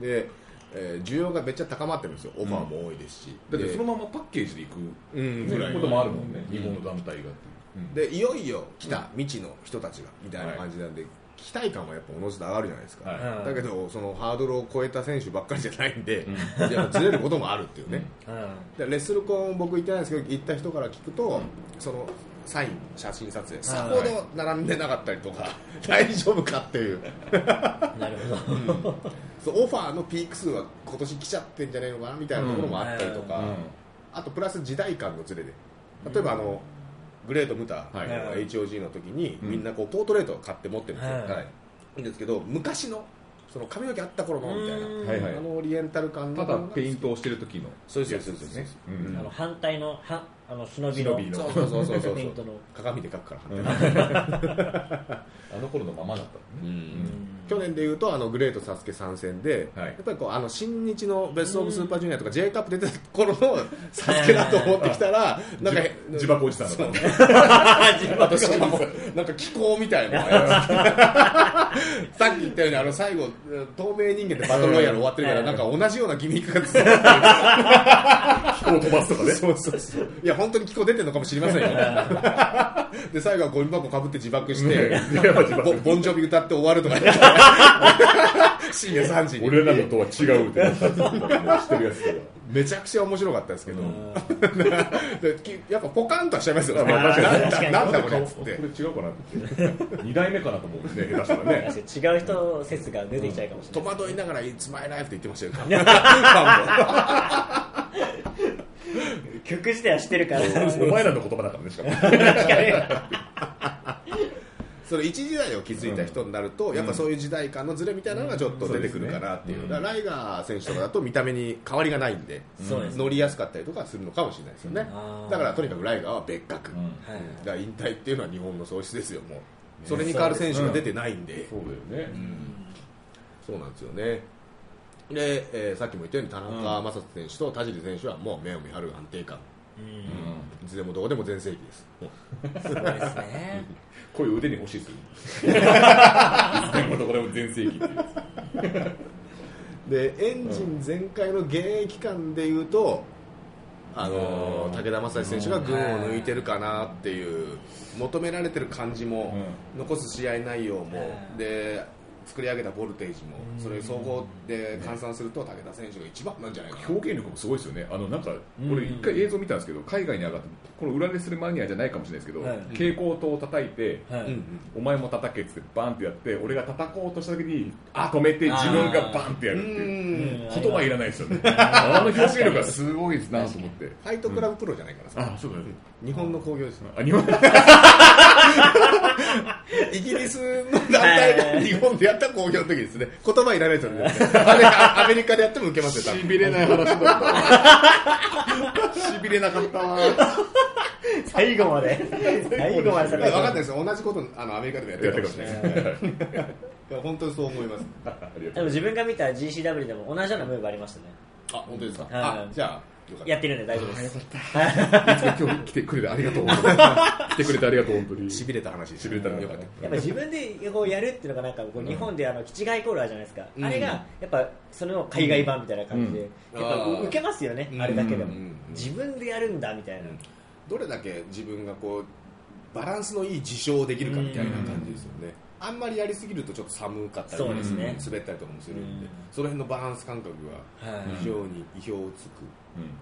で、えー需要がめっちゃ高まってるんですよ。オファーも多いですし、だってでそのままパッケージでいくうん。ぐらいこともあるもんね。日本の団体がっていう。でいよいよ来た未知の人たちがみたいな感じなんで、期待感はやっぱおのずと上がるじゃないですか、はい。だけどそのハードルを超えた選手ばっかりじゃないんで、いやずれることもあるっていうね、でレッスルコン僕行ってないんですけど行った人から聞くと、そのサイン写真撮影さほど並んでなかったりとか、大丈夫かっていう。なるほど。オファーのピーク数は今年来ちゃってんじゃないのかなみたいなところもあったりとか、うん。あとプラス時代感のズレで。例えばあの、グレート・ムタ、はい。あの HOG の時に、うん。みんなこうポートレートを買って持ってるんですよ、はい。ですけど昔のその髪の毛あった頃のみたいな、うんはいはい。あのオリエンタル感のただペイントをしてる時のそうですそうですそうです。うん。あの反対のはあの忍びの。忍びの。そうそうそうそうそう。鏡で描くから、[LAUGHS] あの頃のままだったのね去年でいうとあのグレート・サスケ参戦で、はい。やっぱりこうあの新日のベスト・オブ・スーパージュニアとか J カップ出てた頃の [LAUGHS] サスケだと思ってきたらなんか自自爆おじさんだったね [LAUGHS] しかもなんか気候みたいなさっき言ったようにあの最後透明人間でバトルロイヤル終わってるからなんか同じようなギミックが続いて飛行を飛ばすとかね。[LAUGHS] そうそうそう。いや本当に気候出てるのかもしれませんよ。で最後はゴミ箱かぶって自爆してボンジョビ歌って終わるとか深夜3時に。俺らのとは違うって。[LAUGHS] やつだめちゃくちゃ面白かったですけど。[LAUGHS] やっぱポカンとはしちゃいますよだなんだこれっつっこれて違うかなって。二代目かなと思うんですね下手したらね。違う人説が出てきちゃうかもしれ戸ない。惑いながら「いつまいライフ」って言ってましたよファンも曲自体は知ってるから。[LAUGHS] お前らの言葉だからねしかもその一時代を築いた人になると、やっぱそういう時代感のズレみたいなのがちょっと出てくるかなっていう,、うん。だからライガー選手とかだと見た目に変わりがないんで、乗りやすかったりとかするのかもしれないですよね、だからとにかくライガーは別格、だから引退っていうのは日本の喪失ですよもう。それに変わる選手が出てないんで、そうだよね。そうなんですよね。で、えーさっきも言ったように田中将人選手と田尻選手はもう目を見張る安定感。うん。いつでもどこでも全盛期です。すごいですね [LAUGHS] こういう腕に欲しいですよ。い [LAUGHS] つでもどこでも全盛期でエンジン全開の現役間でいうと、あのー武田正史選手が群を抜いてるかなっていう求められてる感じも、残す試合内容も、で作り上げたボルテージも、それ総合で換算すると武田選手が一番なんじゃないかな、表現力もすごいですよね。あのなんか俺一回映像見たんですけど海外に上がってこの裏レスルマニアじゃないかもしれないですけど、はい。蛍光灯を叩いて、はい。お前も叩けっつってバンってやって俺が叩こうとした時に止めて自分がバンってやるっていう。うん。言葉いらないですよね。あの表現力がすごいなと思って。ファイトクラブプロじゃないからさ、あそうだね。日本の興行ですあ日本 [LAUGHS] イギリスの団体が日本でやった興行の時ですね。言葉いらないですよね。あれアメリカでやっても受けますよしびれない話だった。しびれなかったわ。最後まで。最後まで分かんないいですよ。同じことあのアメリカでもやってるかもしれない。[LAUGHS] いや本当にそう思います。[LAUGHS] ありがでとうも自分が見た GCW でも同じようなムーブありましたね。あ本当ですか？はい。あじゃあやってるんで大丈夫です。いつか今日来てくれてありがとう。来てくれてありがとう本当に。しびれた話でしびれたなよかった。やっぱ自分でこうやるっていうのがなんかこう日本であのキチガイコールあるじゃないですか、うん。あれがやっぱその海外版みたいな感じで、うん。やっぱ受けますよね、うん。あれだけでも、うん。自分でやるんだみたいな、どれだけ自分がこうバランスのいい自重できるかみたいな感じですよねあんまりやりすぎるとちょっと寒かったりそうですね。滑ったりとかもするんでうん。その辺のバランス感覚がはい。非常に意表をつく。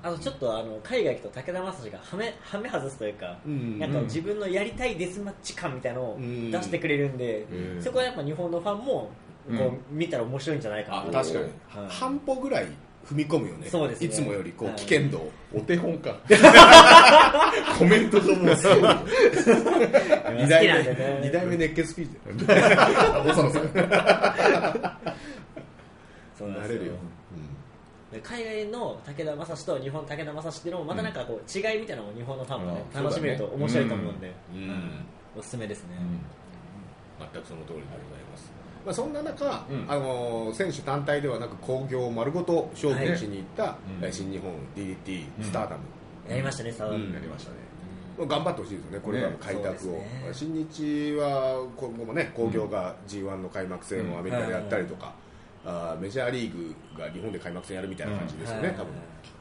あとちょっとあの海外行くと武田正史がはめはめ外すというか、うん。なん。か自分のやりたいデスマッチ感みたいなのをうん出してくれるんで、うん。そこはやっぱ日本のファンもこう、うん。見たら面白いんじゃないかな。あ確かに。はい。半歩ぐらい踏み込むよね。そうですね。いつもよりこうはい。危険度をお手本か。[LAUGHS] コメント上もすごい。二好代目二代目熱血スピーチだよ長野さんそうなれるよ。で海外の武田正史と日本武田正史っていうのもまたなんかこう違いみたいなのも日本のファンもね、うん。楽しめると面白いと思うんで、うん。うん。おすすめですね、全くその通りでございます、まあ、そんな中、うん。あのー選手単体ではなく興行を丸ごと勝負しに行った、うんえー新日本 DDT スターダム、やりましたね、サワーうん。やりましたね。頑張ってほしいですよね、これからの開拓を、そうですね。新日は今後もね、興行が g 1の開幕戦をアメリカでやったりとか、あーメジャーリーグが日本で開幕戦やるみたいな感じですよね、はい。多分。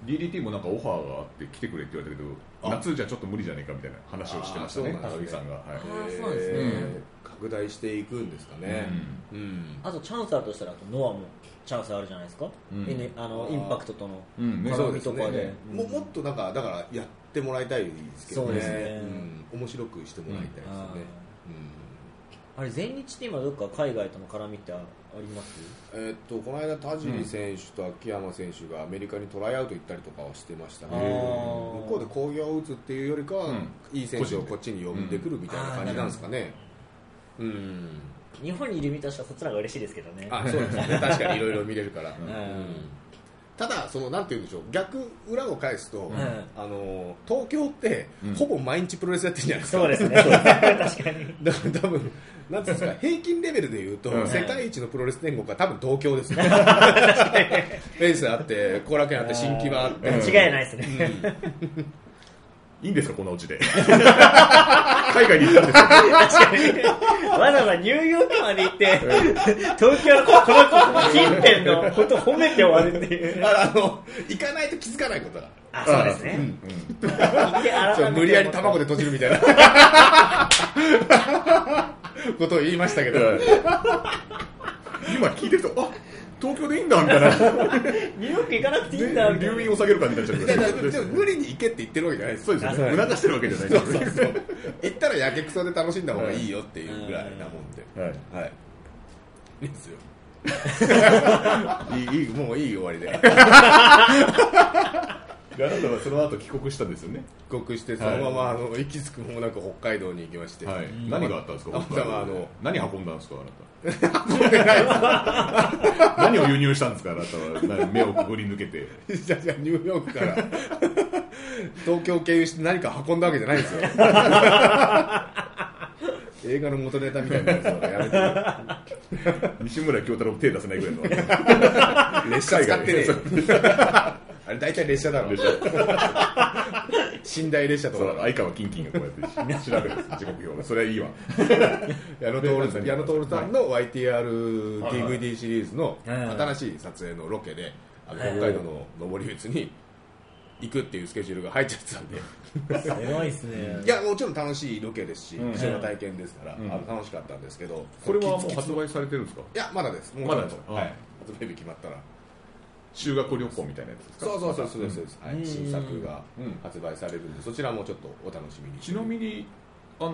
DDT もなんかオファーがあって来てくれって言われたけあ。ど夏じゃちょっと無理じゃねえかみたいな話をしてましたね高木さんが、はい。ね。えー拡大していくんですかね、うん。あとチャンスあるとしたらあとノアもチャンスあるじゃないですか、うん。あのインパクトとの絡みとかで。うん。ももっとなんかだからやってもらいたいですけどね。ね。うん、面白くしてもらいたいですよね、あれ全日って今どっか海外との絡みってああります？うんえーっとこの間田尻選手と秋山選手がアメリカにトライアウト行ったりとかはしてましたね。あー。向こうで興行を打つっていうよりかは、うん。いい選手をこっちに呼んでくるみたいな感じなんですかね。うん日本にいる身としてはそっちの方が嬉しいですけどね。あそうですね。確かにいろいろ見れるから、ん。ただそのなんて言うんでしょう。逆裏を返すと、ん。あの東京って、うん。ほぼ毎日プロレスやってるじゃないですか。そうですね。確かに。[LAUGHS] だから多分なんですか平均レベルで言うと、うん。世界一のプロレス天国は多分東京ですよ。[LAUGHS] フェイスあって後楽園あって新木場あって。間違いないですね、いいんですかこんなオチで。海外に行ったんですよ。確かにわざわざニューヨークまで行って東京のこの子近辺のことを褒めて終わるっていう。あの行かないと気づかないことだあそうですね、うん。そう無理やり卵で閉じるみたいな。ことを言いましたけど、今聞いてるとあ東京でいいんだみたいな。ニューヨーク行かなくていいんだみたいな。留飲を下げる感じになっちゃう無理に行けって言ってるわけじゃないですそうですよね。促してるわけじゃないそうそうそう。行ったらやけくそで楽しんだ方がいいよっていうぐらいなもんで、はい。はい。い。いですよ。[LAUGHS] いい、もういい終わりで。[LAUGHS] であなたはその後帰国したんですよね？帰国して、そのまま、あの、行き着くもなく北海道に行きまして。はい。何があったんですか？あ北海道あの何運んだんですか？あなた。[LAUGHS] 何を輸入したんですか？あなたは。何目をくぐり抜けて。じゃじゃニューヨークから、東京経由して何か運んだわけじゃないんですよ。[LAUGHS] 映画の元ネタみたいなやつはやめ西村京太郎手出せないぐらいの。て。[LAUGHS] 列車使ってね。あれ大体列車だろ。列 [LAUGHS] 車寝台列車とか。相川キンキンがこうやって調べるんです時刻表がそれはいいわ。矢野徹矢野徹さんの YTRDVD シリーズのはい新しい撮影のロケであの北海道の登別に行くっていうスケジュールが入っちゃってたんで。すごいですね。いやもちろん楽しいロケですしうん。貴重な体験ですから、うん。あの楽しかったんですけど。これはもう発売されてるんですか？いやまだです。もうまだですはい。発売日決まったら修学旅行みたいなやつですか？そうそうそうそうですそうです、はい。うん。新作がうん。発売されるんでそちらもちょっとお楽しみに。ちなみにあの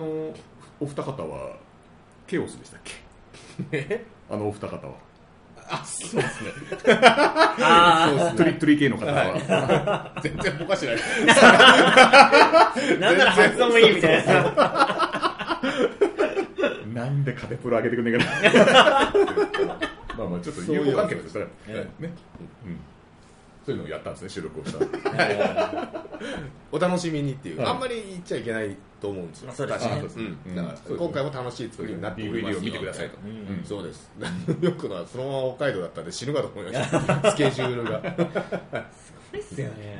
お二方はケオスでしたっけ？あのお二方は。あそうですね。[LAUGHS] あそうですトリトリ系の方は、[LAUGHS] 全然ぼかしてない。あなんなら発音もいいみたいな。なんでカテプロ上げてくんねえかなまあまあちょっと友好関係ね、えうん、そういうのをやったんですね収録をした [LAUGHS] お楽しみにっていう、はい。あんまり言っちゃいけないと思うんですよ、まあそうですね。確かに。今回も楽しい作りになっております DVD を見てくださいと。うんうん。そうです、[LAUGHS] よくのはそのまま北海道だったんで [LAUGHS] 死ぬかと思いました、スケジュールが。ですよね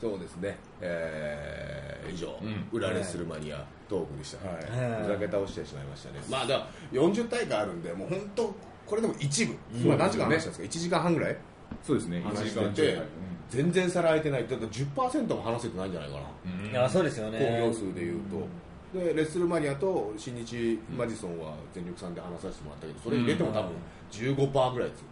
そうですね、えー以上、うん。裏レッスルマニアトークでした、はい。ふざけ倒してしまいましたね、まあ、だから40大会あるんで、もう本当、これでも一部、今何時間話したんですか、1時間半ぐらい？そうですね。話1して。て全然皿空いてない、だって10%も話せてないんじゃないかな。うん。いやそうですよね。興行数でいうと、でレッスルマニアと新日マジソンは全力さんで話させてもらったけどそれ入れても多分15%ぐらいですよ、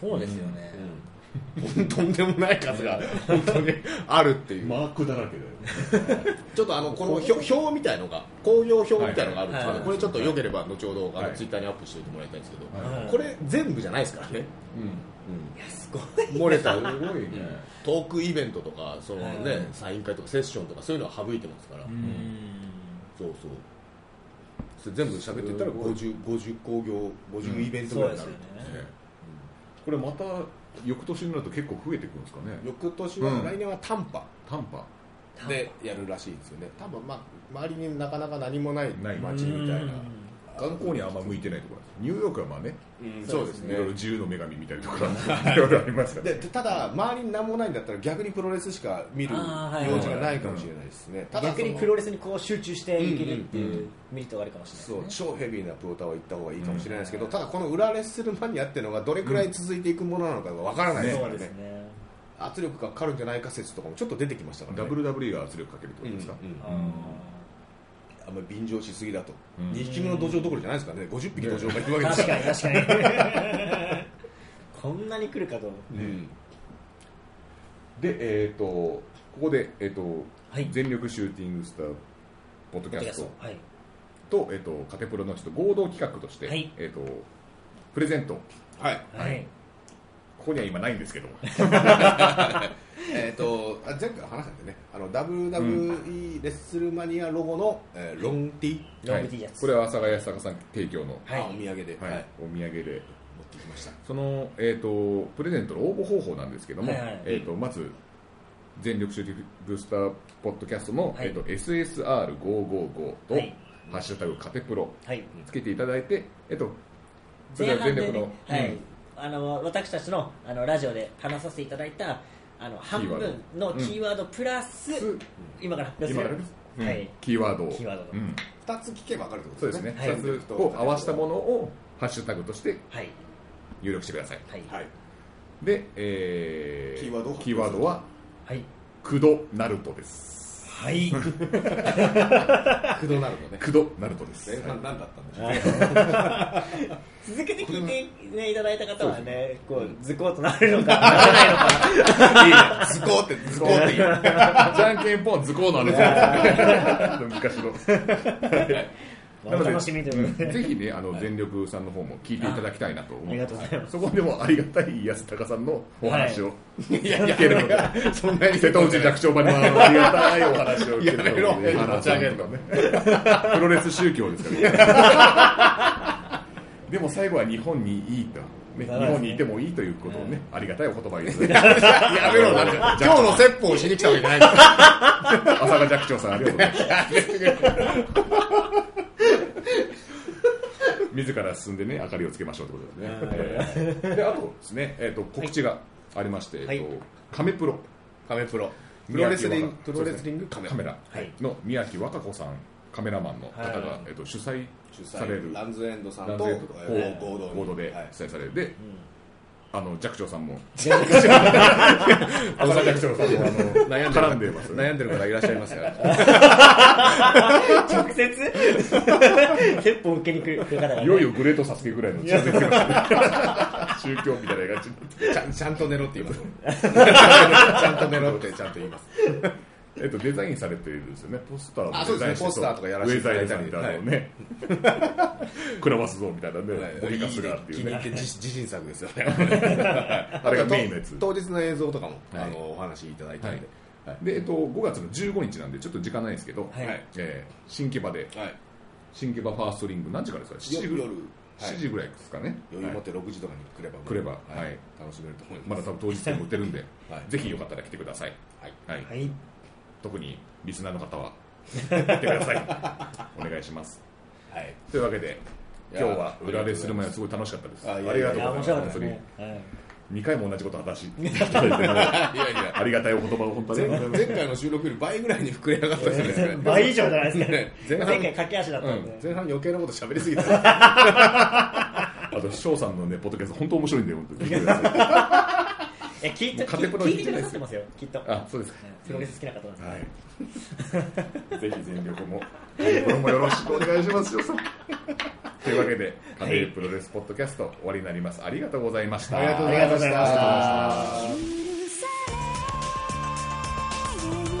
そうですよね、うん、[LAUGHS] とんでもない数が本当にあるっていう、マークだらけだよ。[LAUGHS] ちょっとあのこの表表みたいのが興行表みたいのがあるんですけど、これちょっとよければ後ほどあのはい。ツイッターにアップしておいてもらいたいんですけど、はい。これ全部じゃないですからね、ういやすごいうん、漏れた。んすごいね。トークイベントとかその、ねはいサイン会とかセッションとかそういうのは省いてますから、うん。そうそう。それ全部喋ってい。ったら 50, 50工業50イベントぐらいになる、そうですよね。これまた翌年になると結構増えてくるんですかね。翌年は、うん。来年は短波。短波。でやるらしいですよね。多分まあ周りになかなか何もないない。街みたいな。うん。観光にはあんま向いてないところニューヨークはまあねうん。そうですね。いろいろ自由の女神見たりとかい。ろいろありますから。でただ周りに何もないんだったら逆にプロレスしか見る用事がないかもしれないですね、ただ逆にプロレスにこう集中していけるってうんうんいうメリットがあるかもしれそうないですね。超ヘビーなプロタワー行った方がいいかもしれないですけど、ただこの裏レッスルマニアっていうのがどれくらい続いていくものなのかがわからないですかそうらね。圧力がかかるんじゃないか説とかもちょっと出てきましたからね。WWE が圧力かけるってことですか、うんうんああんまり便乗しすぎだと、うん。2匹目の土壌どころじゃないですからね。50匹土壌がいるわーけです確から。かに確かに。こんなに来るかと。うん。でえっ、とここで、えーとはい。全力シューティングスターポッドキャスト。はい。と,、えー、とカテプロのちょっと合同企画として、はい。えー、とプレゼント。はい。はいここには今ないんですけど。えー、とあ前回話したんでね。あの WWE レッスルマニアロゴの、えーロンティロング T やつ。これは阿佐ヶ谷康隆さん提供の、はい。あお土産で、はい。はい。お土産で。持ってきました。その、えー、とプレゼントの応募方法なんですけども、はいはいえー、とまず全力シューティングブースターポッドキャストの、はい。えー、と SSR555 と、はい。ハッシュタグカテプロはい。つけていただいて、えっと、それは全力の、はいうんあの私たちのあのラジオで話させていただいたあの半分のキーワード。プラス、今から発表する今からです、うん。はい。キーワードを。キーワードのうん。2つ聞けば分かるってことでそうですすね。ね、はい。2つを合わせたものをハッシュタグとしてはい。入力してください。はい。はい。で、えキーワードをキーワードははい。クドナルトですはい。クドナルドね。クドナルトです。前半何だったんでしょうね。[LAUGHS] 続けて聞いて、ね、いただいた方はねこうズコーとなるのかならないのか。いいね。ズコーってズコーって言う。[LAUGHS] じゃんけんぽん図工なんですよ。[LAUGHS] 昔のお楽しみということで、うん。ぜひねあの全力さんの方も聞いていただきたいなと思ありがとうございます。そこでもありがたい安高さんのお話を。い。やいや聞けるので、そんなに瀬戸内寂聴場にもあのありがたいお話を聞けるので持ち上げねプロレス宗教ですからねでも最後は日本にいいと、ね、日本にいても [LAUGHS] いいということをね、ありがたいお言葉をいただいてやめろなんか今日の説法をしに来たわけじゃないから寂聴さんありがとうございます [LAUGHS] 自ら進んでね明かりをつけましょうということですね、えー。であとですね、えー、と告知がありまして、はい。えーとカメプロ。カメプロ。プロレスリングプロレスリングカメカメラ。はい。の宮城和歌子さんカメラマンの方が、はい。えー、と主催主される。催ランズエンドさんと合同ではい。主催されるで、あの寂聴さんも。寂聴さん。も悩んでる絡んでますよね。悩んでる方いらっしゃいますから。[LAUGHS] 直接？[LAUGHS] 説法受けに来る方がね。いよいよグレートサスケぐらいの近づいてましたね宗教みたいな感じちゃんちゃんと寝ろって言います。[LAUGHS] ちゃんと寝ろってちゃんと言います。えっと、デザインされてるんですよね、ポスターポスターとかやらせていただいたり。ウェザーデザインみたいなのをね、食らわすぞみたいなね、ボディカスがっていうね。気に入って自自信作ですよね。あれがメインのやつ当日の映像とかも、はい。あのお話いただいたんで、で、えっと、5月の15日なんで、ちょっと時間ないんですけど、はい。えー新木場で、はい新木場ファーストリング、何時からですか、7時ぐらい。夜。7時ぐらいですかね、はい。余裕持って6時とかに来れば、来れば。はい。はい。楽しめると思いまますだ多分当日でも売ってるんで、はい。ぜひよかったら来てください。はい。はい。はい。特にリスナーの方は。来てください。お願いします。はい。というわけで、今日は裏レッスルマンはすごい楽しかったです。ありがというございます。白かったです本当に。ね、はい2回も同じこと話していただいて、いやいやありがたいお言葉を本当に。前前回の収録より倍ぐらいに膨れ上がったじゃないですか、ね、倍以上じゃないですか。ね。前半前回駆け足だったんで、前半余計なこと喋りすぎた [LAUGHS] あと、翔さんのね、ポッドキャスト、本当面白いんで、本当に。[LAUGHS] え聞いて聞いてくださってますよ、きっと。あ、そうです。プロレス好きな方なんではい。[LAUGHS] ぜひ全力も、これもよろしくお願いしますよ。[LAUGHS] というわけで、家庭プロレスポッドキャスト終わりになります。ありがとうございました。ありがとうございました。